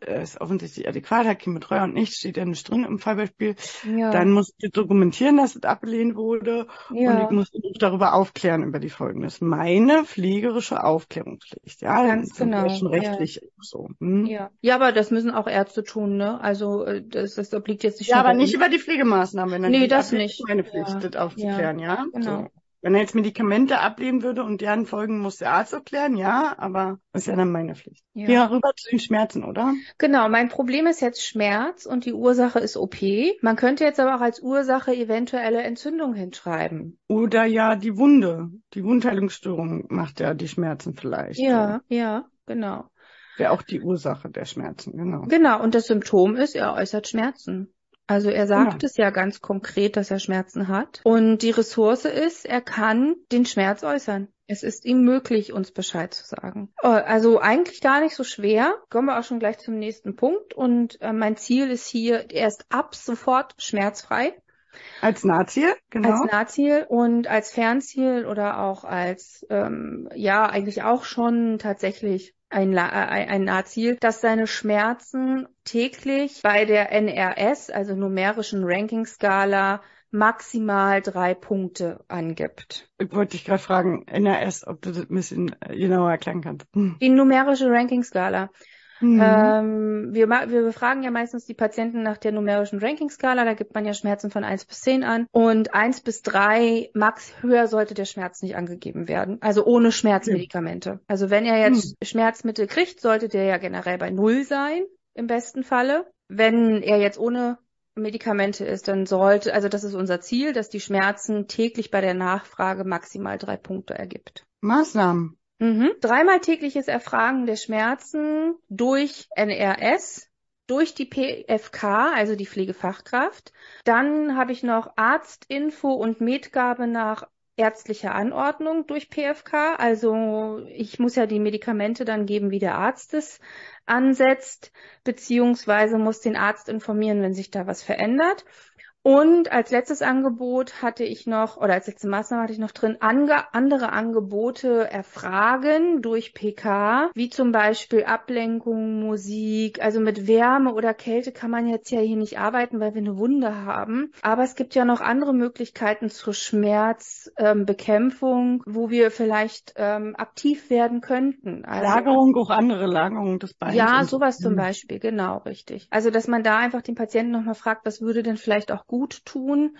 ist offensichtlich adäquat, hat keine Betreuer und nicht, steht ja nicht drin im Fallbeispiel, ja. dann muss ich dokumentieren, dass es abgelehnt wurde ja. und ich muss darüber aufklären über die Folgen. Das ist meine pflegerische Aufklärungspflicht, ja, ganz das genau. schon rechtlich ja. so. Hm? Ja. ja, aber das müssen auch Ärzte tun, ne? Also äh, das, das obliegt jetzt nicht. Ja, aber nicht über die Pflegemaßnahmen. Nee, das nicht. Meine Pflicht, das aufzuklären, ja. Genau. So. Wenn er jetzt Medikamente ablehnen würde und deren Folgen muss der Arzt erklären, ja, aber das ist ja dann meine Pflicht. Ja. Hier rüber zu den Schmerzen, oder? Genau, mein Problem ist jetzt Schmerz und die Ursache ist OP. Man könnte jetzt aber auch als Ursache eventuelle Entzündung hinschreiben. Oder ja die Wunde. Die Wundheilungsstörung macht ja die Schmerzen vielleicht. Ja, so. ja, genau. Wäre auch die Ursache der Schmerzen, genau. Genau, und das Symptom ist, er äußert Schmerzen. Also er sagt ja. es ja ganz konkret, dass er Schmerzen hat. Und die Ressource ist, er kann den Schmerz äußern. Es ist ihm möglich, uns Bescheid zu sagen. Oh, also eigentlich gar nicht so schwer. Kommen wir auch schon gleich zum nächsten Punkt. Und äh, mein Ziel ist hier, er ist ab sofort schmerzfrei. Als Nahziel, genau. Als Nahziel und als Fernziel oder auch als, ähm, ja, eigentlich auch schon tatsächlich ein, äh, ein Nahziel, dass seine Schmerzen täglich bei der NRS, also numerischen Ranking-Skala, maximal drei Punkte angibt. Ich wollte dich gerade fragen, NRS, ob du das ein bisschen genauer erklären kannst. Die numerische Ranking-Skala. Mhm. Ähm, wir, wir befragen ja meistens die Patienten nach der numerischen Ranking-Skala. Da gibt man ja Schmerzen von 1 bis 10 an. Und 1 bis 3, max höher sollte der Schmerz nicht angegeben werden. Also ohne Schmerzmedikamente. Also wenn er jetzt mhm. Schmerzmittel kriegt, sollte der ja generell bei 0 sein, im besten Falle. Wenn er jetzt ohne Medikamente ist, dann sollte, also das ist unser Ziel, dass die Schmerzen täglich bei der Nachfrage maximal drei Punkte ergibt. Maßnahmen. Mhm. Dreimal tägliches Erfragen der Schmerzen durch NRS, durch die PFK, also die Pflegefachkraft. Dann habe ich noch Arztinfo und Medgabe nach ärztlicher Anordnung durch PFK. Also ich muss ja die Medikamente dann geben, wie der Arzt es ansetzt, beziehungsweise muss den Arzt informieren, wenn sich da was verändert. Und als letztes Angebot hatte ich noch, oder als letzte Maßnahme hatte ich noch drin, ange andere Angebote erfragen durch PK, wie zum Beispiel Ablenkung, Musik. Also mit Wärme oder Kälte kann man jetzt ja hier nicht arbeiten, weil wir eine Wunde haben. Aber es gibt ja noch andere Möglichkeiten zur Schmerzbekämpfung, ähm, wo wir vielleicht ähm, aktiv werden könnten. Also, Lagerung, auch andere Lagerung des Beins. Ja, sowas zum Beispiel, genau, richtig. Also, dass man da einfach den Patienten nochmal fragt, was würde denn vielleicht auch gut tun.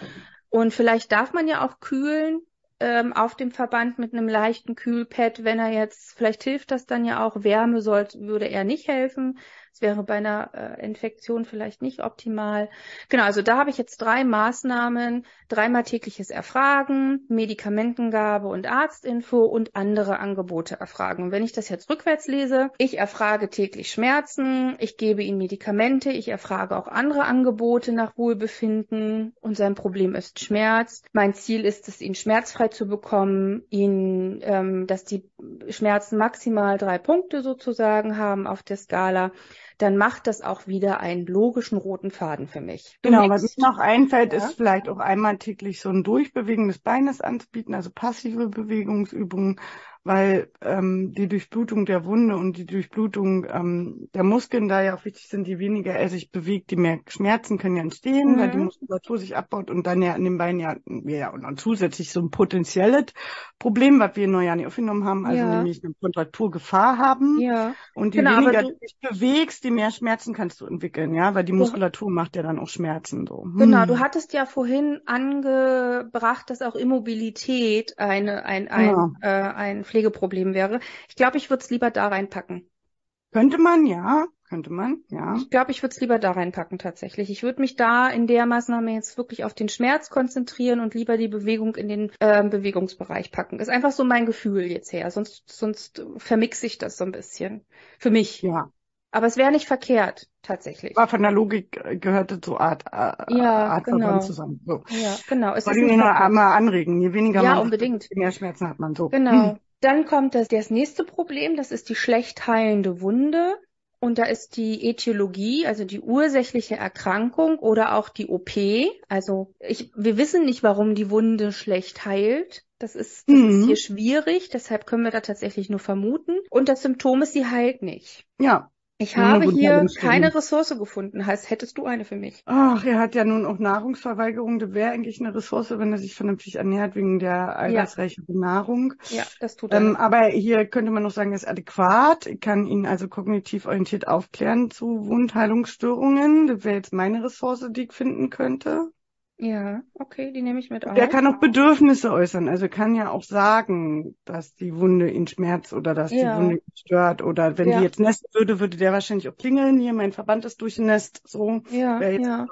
Und vielleicht darf man ja auch kühlen ähm, auf dem Verband mit einem leichten Kühlpad, wenn er jetzt, vielleicht hilft das dann ja auch, Wärme sollte, würde er nicht helfen, Das wäre bei einer äh, Infektion vielleicht nicht optimal. Genau, also da habe ich jetzt drei Maßnahmen, dreimal tägliches Erfragen, Medikamentengabe und Arztinfo und andere Angebote erfragen. Und wenn ich das jetzt rückwärts lese, ich erfrage täglich Schmerzen, ich gebe ihm Medikamente, ich erfrage auch andere Angebote nach Wohlbefinden und sein Problem ist Schmerz. Mein Ziel ist es, ihn schmerzfrei zu bekommen, ihn, ähm, dass die Schmerzen maximal drei Punkte sozusagen haben auf der Skala dann macht das auch wieder einen logischen roten Faden für mich. Du genau, was mir noch einfällt, ja? ist vielleicht auch einmal täglich so ein Durchbewegen des Beines anzubieten, also passive Bewegungsübungen weil ähm, die Durchblutung der Wunde und die Durchblutung ähm, der Muskeln da ja auch wichtig sind, je weniger er sich bewegt, die mehr Schmerzen können ja entstehen, mhm. weil die Muskulatur sich abbaut und dann ja an den Beinen ja, ja und dann zusätzlich so ein potenzielles Problem, was wir noch ja nicht aufgenommen haben, also ja. nämlich eine Kontrakturgefahr haben. Ja. Und je genau, weniger du, dich bewegst, die mehr Schmerzen kannst du entwickeln, ja, weil die Muskulatur du, macht ja dann auch Schmerzen so. Hm. Genau, du hattest ja vorhin angebracht, dass auch Immobilität eine ein ein, ja. äh, ein Pflegeproblem wäre. Ich glaube, ich würde es lieber da reinpacken. Könnte man, ja. Könnte man, ja. Ich glaube, ich würde es lieber da reinpacken tatsächlich. Ich würde mich da in der Maßnahme jetzt wirklich auf den Schmerz konzentrieren und lieber die Bewegung in den äh, Bewegungsbereich packen. Ist einfach so mein Gefühl jetzt her. Sonst, sonst vermixe ich das so ein bisschen. Für mich. Ja. Aber es wäre nicht verkehrt, tatsächlich. Aber von der Logik gehört es so Art, äh, ja, Art genau. zusammen. So. Ja, genau. Es Wollte ich nur mal anregen. Je weniger ja, man unbedingt. je mehr Schmerzen hat man so. Genau. Hm. Dann kommt das, das nächste Problem, das ist die schlecht heilende Wunde. Und da ist die Ätiologie, also die ursächliche Erkrankung oder auch die OP. Also ich, wir wissen nicht, warum die Wunde schlecht heilt. Das ist, das mhm. ist hier schwierig, deshalb können wir da tatsächlich nur vermuten. Und das Symptom ist, sie heilt nicht. Ja. Ich habe hier keine Ressource gefunden. Heißt, hättest du eine für mich? Ach, er hat ja nun auch Nahrungsverweigerung. Das wäre eigentlich eine Ressource, wenn er sich vernünftig ernährt wegen der eiweißreichen ja. Nahrung. Ja, das tut er. Ähm, aber hier könnte man noch sagen, er ist adäquat. Ich kann ihn also kognitiv orientiert aufklären zu Wundheilungsstörungen. Das wäre jetzt meine Ressource, die ich finden könnte. Ja, okay, die nehme ich mit auf. Der kann auch Bedürfnisse äußern. Also kann ja auch sagen, dass die Wunde ihn schmerzt oder dass ja. die Wunde ihn stört. Oder wenn ja. die jetzt nesten würde, würde der wahrscheinlich auch klingeln. Hier, mein Verband ist durchnässt. So ja, wäre jetzt ja.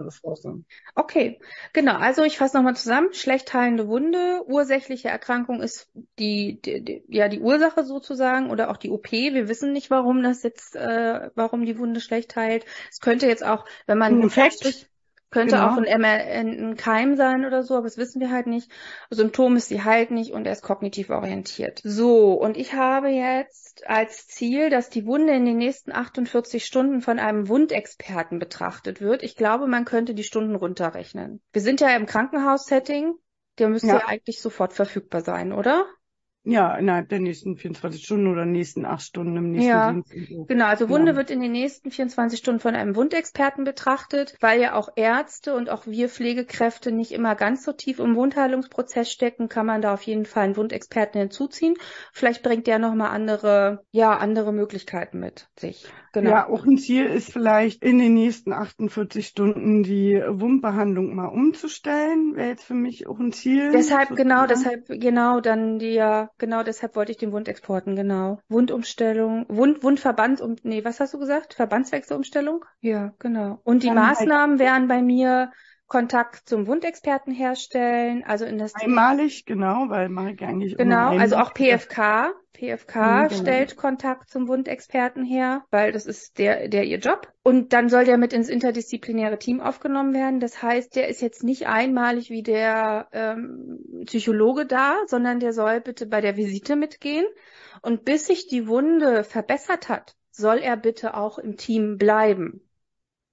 Okay, genau. Also ich fasse nochmal zusammen. Schlecht heilende Wunde. Ursächliche Erkrankung ist die, die, die, ja die Ursache sozusagen oder auch die OP. Wir wissen nicht, warum das jetzt, äh, warum die Wunde schlecht heilt. Es könnte jetzt auch, wenn man Infekt. Könnte genau. auch ein, ein Keim sein oder so, aber das wissen wir halt nicht. Symptom ist sie halt nicht und er ist kognitiv orientiert. So, und ich habe jetzt als Ziel, dass die Wunde in den nächsten 48 Stunden von einem Wundexperten betrachtet wird. Ich glaube, man könnte die Stunden runterrechnen. Wir sind ja im Krankenhaussetting. Der müsste ja. ja eigentlich sofort verfügbar sein, oder? Ja, innerhalb der nächsten 24 Stunden oder nächsten acht Stunden im nächsten ja, Dienst. So. Genau, also Wunde ja. wird in den nächsten 24 Stunden von einem Wundexperten betrachtet, weil ja auch Ärzte und auch wir Pflegekräfte nicht immer ganz so tief im Wundheilungsprozess stecken, kann man da auf jeden Fall einen Wundexperten hinzuziehen. Vielleicht bringt der nochmal andere, ja, andere Möglichkeiten mit sich. Genau. Ja, auch ein Ziel ist vielleicht in den nächsten 48 Stunden die Wundbehandlung mal umzustellen. Wäre jetzt für mich auch ein Ziel. Deshalb, sozusagen. genau, deshalb, genau, dann die, ja, genau, deshalb wollte ich den Wund exporten, genau. Wundumstellung, Wund, Wundverband, um, nee, was hast du gesagt? Verbandswechselumstellung? Ja, genau. Und die dann Maßnahmen halt wären bei mir, Kontakt zum Wundexperten herstellen, also in das einmalig, genau, weil mache ich eigentlich genau, also auch PFK, PFK mhm, genau. stellt Kontakt zum Wundexperten her, weil das ist der der ihr Job und dann soll der mit ins interdisziplinäre Team aufgenommen werden. Das heißt, der ist jetzt nicht einmalig wie der ähm, Psychologe da, sondern der soll bitte bei der Visite mitgehen und bis sich die Wunde verbessert hat, soll er bitte auch im Team bleiben.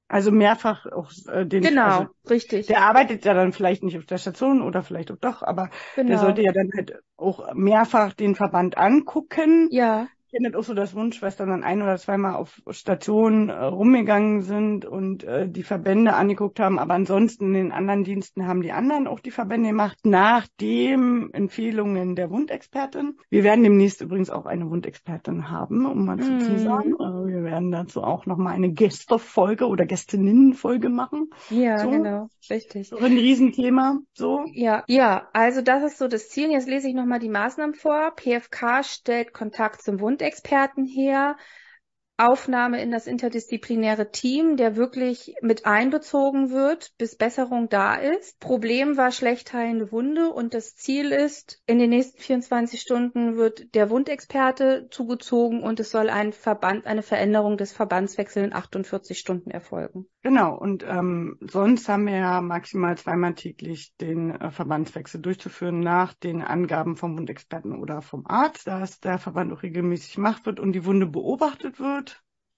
Also mehrfach auch äh, den. Genau, also, richtig. Der arbeitet ja dann vielleicht nicht auf der Station oder vielleicht auch doch, aber genau. der sollte ja dann halt auch mehrfach den Verband angucken. Ja kenne auch so, dass Wunschschwestern dann ein oder zweimal auf Stationen äh, rumgegangen sind und äh, die Verbände angeguckt haben. Aber ansonsten in den anderen Diensten haben die anderen auch die Verbände gemacht, nach den Empfehlungen der Wundexpertin. Wir werden demnächst übrigens auch eine Wundexpertin haben, um mal zu mm. sagen. Also wir werden dazu auch nochmal eine Gästefolge oder Gästinnenfolge machen. Ja, so. genau, richtig. So ein Riesenthema. So. Ja, ja, also das ist so das Ziel. Jetzt lese ich nochmal die Maßnahmen vor. PFK stellt Kontakt zum Wund Wundexperten her. Aufnahme in das interdisziplinäre Team, der wirklich mit einbezogen wird, bis Besserung da ist. Problem war schlecht heilende Wunde und das Ziel ist, in den nächsten 24 Stunden wird der Wundexperte zugezogen und es soll ein Verband, eine Veränderung des Verbandswechsels in 48 Stunden erfolgen. Genau, und ähm, sonst haben wir ja maximal zweimal täglich den äh, Verbandswechsel durchzuführen nach den Angaben vom Wundexperten oder vom Arzt, dass der Verband auch regelmäßig gemacht wird und die Wunde beobachtet wird.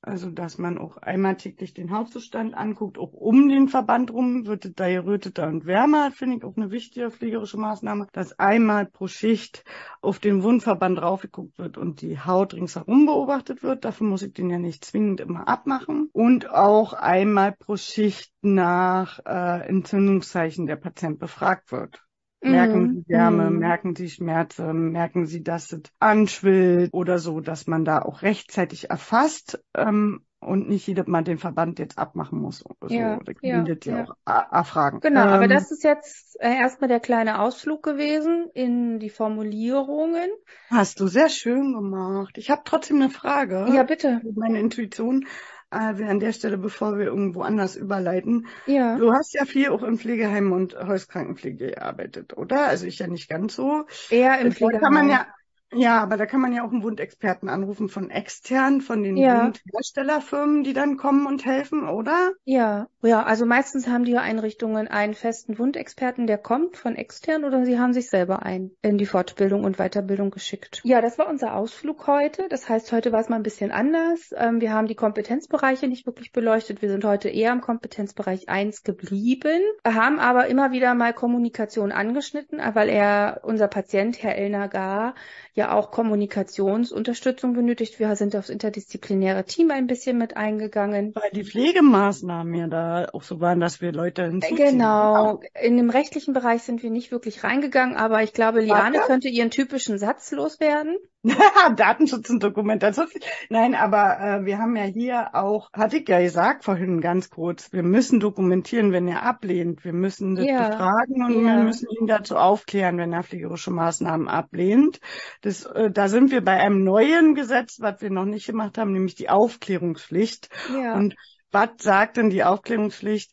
Also, dass man auch einmal täglich den Hautzustand anguckt, auch um den Verband rum, wird es da geröteter und wärmer, finde ich auch eine wichtige pflegerische Maßnahme, dass einmal pro Schicht auf den Wundverband draufgeguckt wird und die Haut ringsherum beobachtet wird. Dafür muss ich den ja nicht zwingend immer abmachen. Und auch einmal pro Schicht nach äh, Entzündungszeichen der Patient befragt wird. Merken Mhm. Sie Wärme, Mhm. merken Sie Schmerzen, merken Sie, dass es anschwillt oder so, dass man da auch rechtzeitig erfasst ähm, und nicht jedes Mal den Verband jetzt abmachen muss. So, Ja, da ja, ja ja. auch a- erfragen. Genau, aber Ähm, das ist jetzt äh, erstmal der kleine Ausflug gewesen in die Formulierungen. hast du sehr schön gemacht. Ich habe trotzdem eine Frage. Ja, bitte. Meine Intuition äh, an der Stelle, bevor wir irgendwo anders überleiten. Ja. Du hast ja viel auch in Pflegeheimen und Hauskrankenpflege gearbeitet, oder? Also ich ja nicht ganz so. Eher im Da kann man Pflegeheim. ja, ja, aber da kann man ja auch einen Wundexperten anrufen von extern, von den Ja. Wundherstellerfirmen, die dann kommen und helfen, oder? Ja, ja, also meistens haben die Einrichtungen einen festen Wundexperten, der kommt von extern oder sie haben sich selber ein in die Fortbildung und Weiterbildung geschickt. Ja, das war unser Ausflug heute. Das heißt, heute war es mal ein bisschen anders. Ähm, wir haben die Kompetenzbereiche nicht wirklich beleuchtet. Wir sind heute eher im Kompetenzbereich 1 geblieben, haben aber immer wieder mal Kommunikation angeschnitten, weil er, unser Patient, Herr Elnagar, ja auch Kommunikationsunterstützung benötigt. Wir sind aufs interdisziplinäre Team ein bisschen mit eingegangen. Weil die Pflegemaßnahmen ja da auch so waren, dass wir Leute hinzuziehen. Genau. In dem rechtlichen Bereich sind wir nicht wirklich reingegangen, aber ich glaube, Liane könnte ihren typischen Satz loswerden. Datenschutz und Dokumentation. Nein, aber äh, wir haben ja hier auch, hatte ich ja gesagt vorhin ganz kurz, wir müssen dokumentieren, wenn er ablehnt. Wir müssen das Ja, befragen und ja. wir müssen ihn dazu aufklären, wenn er pflegerische Maßnahmen ablehnt. Das, äh, da sind wir bei einem neuen Gesetz, was wir noch nicht gemacht haben, nämlich die Aufklärungspflicht. Ja. Und was sagt denn die Aufklärungspflicht?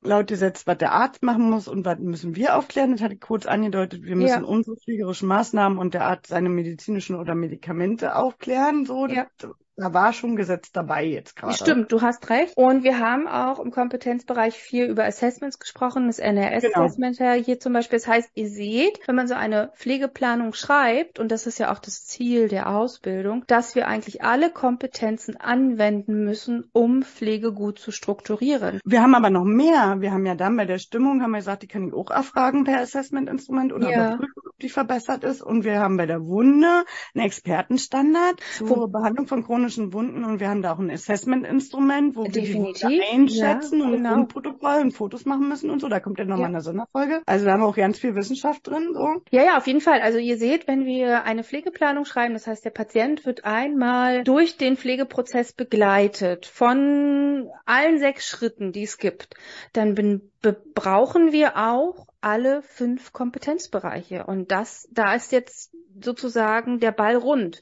Laut Gesetz, was der Arzt machen muss und was müssen wir aufklären, das hatte ich kurz angedeutet. Wir müssen Ja. unsere pflegerischen Maßnahmen und der Arzt seine medizinischen oder Medikamente aufklären. So, Ja. das, da war schon Gesetz dabei jetzt gerade. Stimmt, du hast recht. Und wir haben auch im Kompetenzbereich viel über Assessments gesprochen, das Genau. NRS-Assessment hier zum Beispiel. Das heißt, ihr seht, wenn man so eine Pflegeplanung schreibt, und das ist ja auch das Ziel der Ausbildung, dass wir eigentlich alle Kompetenzen anwenden müssen, um Pflege gut zu strukturieren. Wir haben aber noch mehr. Wir haben ja dann bei der Stimmung, haben wir gesagt, die kann ich auch erfragen per Assessment-Instrument oder Ja. überprüfen, ob die verbessert ist. Und wir haben bei der Wunde einen Expertenstandard zur Behandlung von chronischen Wunden und wir haben da auch ein Assessment-Instrument, wo wir die Definitiv, Wunde einschätzen ja, und genau. ein Wundprotokoll und Fotos machen müssen und so. Da kommt ja nochmal Ja. eine Sonderfolge. Also da haben wir auch ganz viel Wissenschaft drin. So. Ja, ja, auf jeden Fall. Also ihr seht, wenn wir eine Pflegeplanung schreiben, das heißt, der Patient wird einmal durch den Pflegeprozess begleitet von allen sechs Schritten, die es gibt, dann be- brauchen wir auch alle fünf Kompetenzbereiche. Und das, da ist jetzt sozusagen der Ball rund.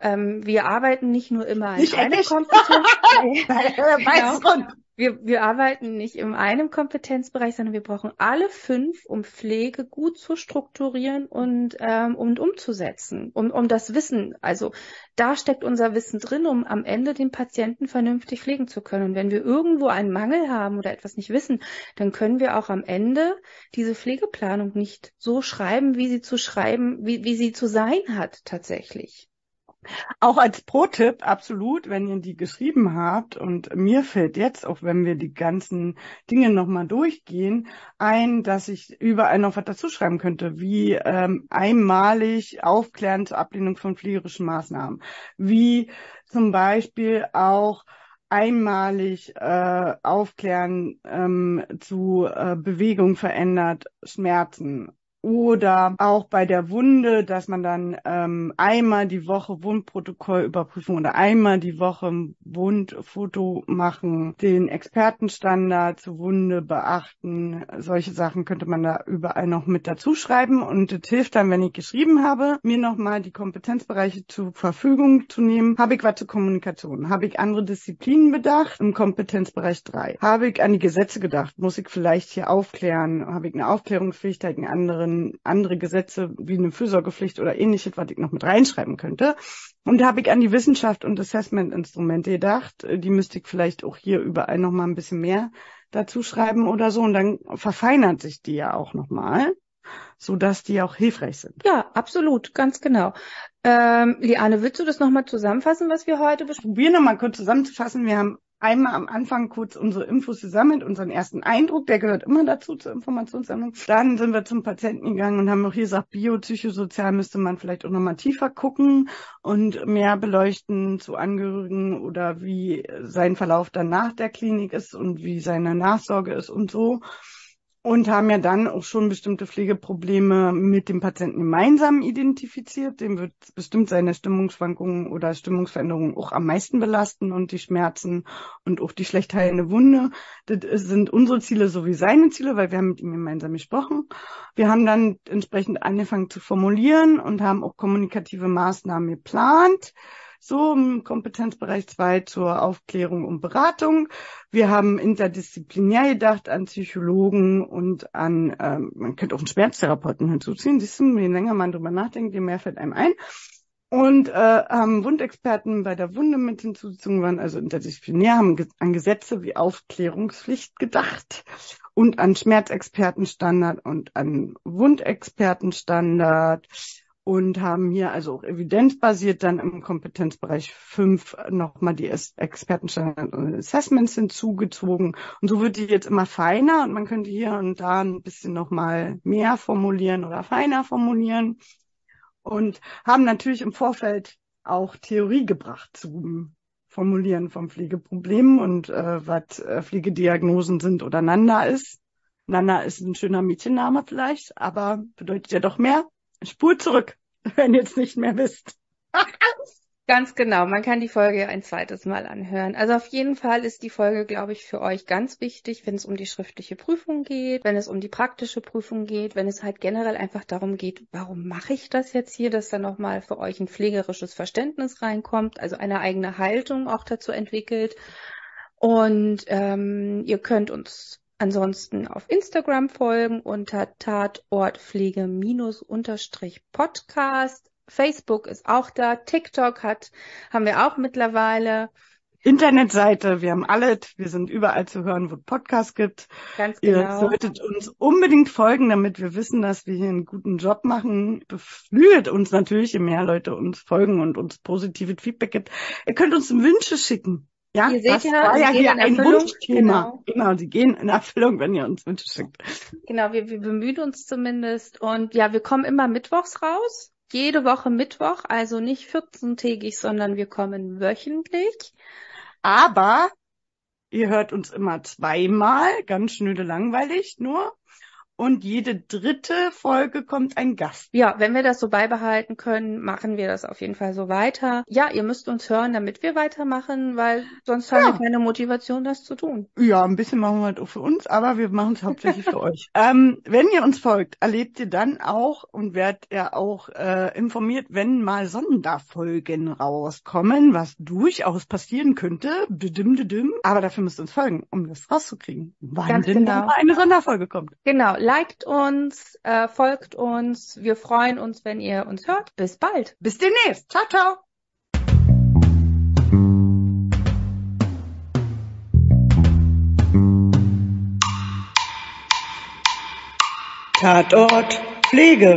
Ähm, wir arbeiten nicht nur immer in Nicht einem eckig. Kompetenz. Weiß Genau. Wir, wir arbeiten nicht in einem Kompetenzbereich, sondern wir brauchen alle fünf, um Pflege gut zu strukturieren und, ähm, und umzusetzen, um, um das Wissen. Also da steckt unser Wissen drin, um am Ende den Patienten vernünftig pflegen zu können. Und wenn wir irgendwo einen Mangel haben oder etwas nicht wissen, dann können wir auch am Ende diese Pflegeplanung nicht so schreiben, wie sie zu schreiben, wie, wie sie zu sein hat tatsächlich. Auch als Pro-Tipp, absolut, wenn ihr die geschrieben habt. Und mir fällt jetzt, auch wenn wir die ganzen Dinge nochmal durchgehen, ein, dass ich überall noch was dazu schreiben könnte, wie ähm, einmalig aufklären zur Ablehnung von pflegerischen Maßnahmen, wie zum Beispiel auch einmalig äh, aufklären ähm, zu äh, Bewegung verändert Schmerzen oder auch bei der Wunde, dass man dann ähm, einmal die Woche Wundprotokollüberprüfung oder einmal die Woche Wundfoto machen, den Expertenstandard zur Wunde beachten. Solche Sachen könnte man da überall noch mit dazu schreiben und es hilft dann, wenn ich geschrieben habe, mir nochmal die Kompetenzbereiche zur Verfügung zu nehmen. Habe ich was zur Kommunikation? Habe ich andere Disziplinen bedacht im Kompetenzbereich 3? Habe ich an die Gesetze gedacht? Muss ich vielleicht hier aufklären? Habe ich eine Aufklärungspflicht, einen anderen andere Gesetze wie eine Fürsorgepflicht oder ähnliches, was ich noch mit reinschreiben könnte. Und da habe ich an die Wissenschaft und Assessment-Instrumente gedacht. Die müsste ich vielleicht auch hier überall noch mal ein bisschen mehr dazu schreiben oder so. Und dann verfeinert sich die ja auch noch mal so dass die auch hilfreich sind. Ja, absolut, ganz genau. Ähm, Liane, willst du das nochmal zusammenfassen, was wir heute besprechen? Probieren nochmal kurz zusammenzufassen. Wir haben einmal am Anfang kurz unsere Infos gesammelt, unseren ersten Eindruck, der gehört immer dazu zur Informationssammlung. Dann sind wir zum Patienten gegangen und haben auch hier gesagt, biopsychosozial müsste man vielleicht auch nochmal tiefer gucken und mehr beleuchten zu Angehörigen oder wie sein Verlauf dann nach der Klinik ist und wie seine Nachsorge ist und so und haben ja dann auch schon bestimmte Pflegeprobleme mit dem Patienten gemeinsam identifiziert. Dem wird bestimmt seine Stimmungsschwankungen oder Stimmungsveränderungen auch am meisten belasten und die Schmerzen und auch die schlecht heilende Wunde. Das sind unsere Ziele sowie seine Ziele, weil wir haben mit ihm gemeinsam gesprochen. Wir haben dann entsprechend angefangen zu formulieren und haben auch kommunikative Maßnahmen geplant so im Kompetenzbereich 2 zur Aufklärung und Beratung. Wir haben interdisziplinär gedacht an Psychologen und an, ähm, man könnte auch einen Schmerztherapeuten hinzuziehen. Siehst du, je länger man drüber nachdenkt, je mehr fällt einem ein. Und äh, haben Wundexperten bei der Wunde mit hinzugezogen, waren also interdisziplinär, haben an Gesetze wie Aufklärungspflicht gedacht und an Schmerzexpertenstandard und an Wundexpertenstandard und haben hier also auch evidenzbasiert dann im Kompetenzbereich 5 nochmal die Expertenstandard und Assessments hinzugezogen. Und so wird die jetzt immer feiner und man könnte hier und da ein bisschen nochmal mehr formulieren oder feiner formulieren und haben natürlich im Vorfeld auch Theorie gebracht zum Formulieren von Pflegeproblemen und äh, was äh, Pflegediagnosen sind oder Nanda ist. Nana ist ein schöner Mädchenname vielleicht, aber bedeutet ja doch mehr. Spur zurück, wenn ihr es nicht mehr wisst. Ganz genau, man kann die Folge ein zweites Mal anhören. Also auf jeden Fall ist die Folge, glaube ich, für euch ganz wichtig, wenn es um die schriftliche Prüfung geht, wenn es um die praktische Prüfung geht, wenn es halt generell einfach darum geht, warum mache ich das jetzt hier, dass dann nochmal für euch ein pflegerisches Verständnis reinkommt, also eine eigene Haltung auch dazu entwickelt. Und ähm, ihr könnt uns Ansonsten auf Instagram folgen unter Tatortpflege-podcast. Facebook ist auch da. TikTok hat, haben wir auch mittlerweile. Internetseite, wir haben alles, wir sind überall zu hören, wo es Podcasts gibt. Ganz genau. Ihr solltet uns unbedingt folgen, damit wir wissen, dass wir hier einen guten Job machen. Beflügelt uns natürlich, je mehr Leute uns folgen und uns positives Feedback gibt. Ihr könnt uns Wünsche schicken. Ja, ihr seht das ja, war ja sie hier gehen in ein Erfüllung. Wunschthema. Genau. genau, sie gehen in Erfüllung, wenn ihr uns Wünsche schickt. Genau, wir, wir bemühen uns zumindest. Und ja, wir kommen immer mittwochs raus. Jede Woche Mittwoch, also nicht 14-tägig, sondern wir kommen wöchentlich. Aber ihr hört uns immer zweimal, ganz schnöde langweilig nur. Und jede dritte Folge kommt ein Gast. Ja, wenn wir das so beibehalten können, machen wir das auf jeden Fall so weiter. Ja, ihr müsst uns hören, damit wir weitermachen, weil sonst haben Ja. wir keine Motivation, das zu tun. Ja, ein bisschen machen wir halt auch für uns, aber wir machen es hauptsächlich für euch. Ähm, wenn ihr uns folgt, erlebt ihr dann auch und werdet ihr auch äh, informiert, wenn mal Sonderfolgen rauskommen, was durchaus passieren könnte. Düdüm, düdüm. Aber dafür müsst ihr uns folgen, um das rauszukriegen. Wann Ganz denn genau. mal eine Sonderfolge kommt. Genau, liked uns, äh, folgt uns. Wir freuen uns, wenn ihr uns hört. Bis bald. Bis demnächst. Ciao, ciao. Tatort Pflege.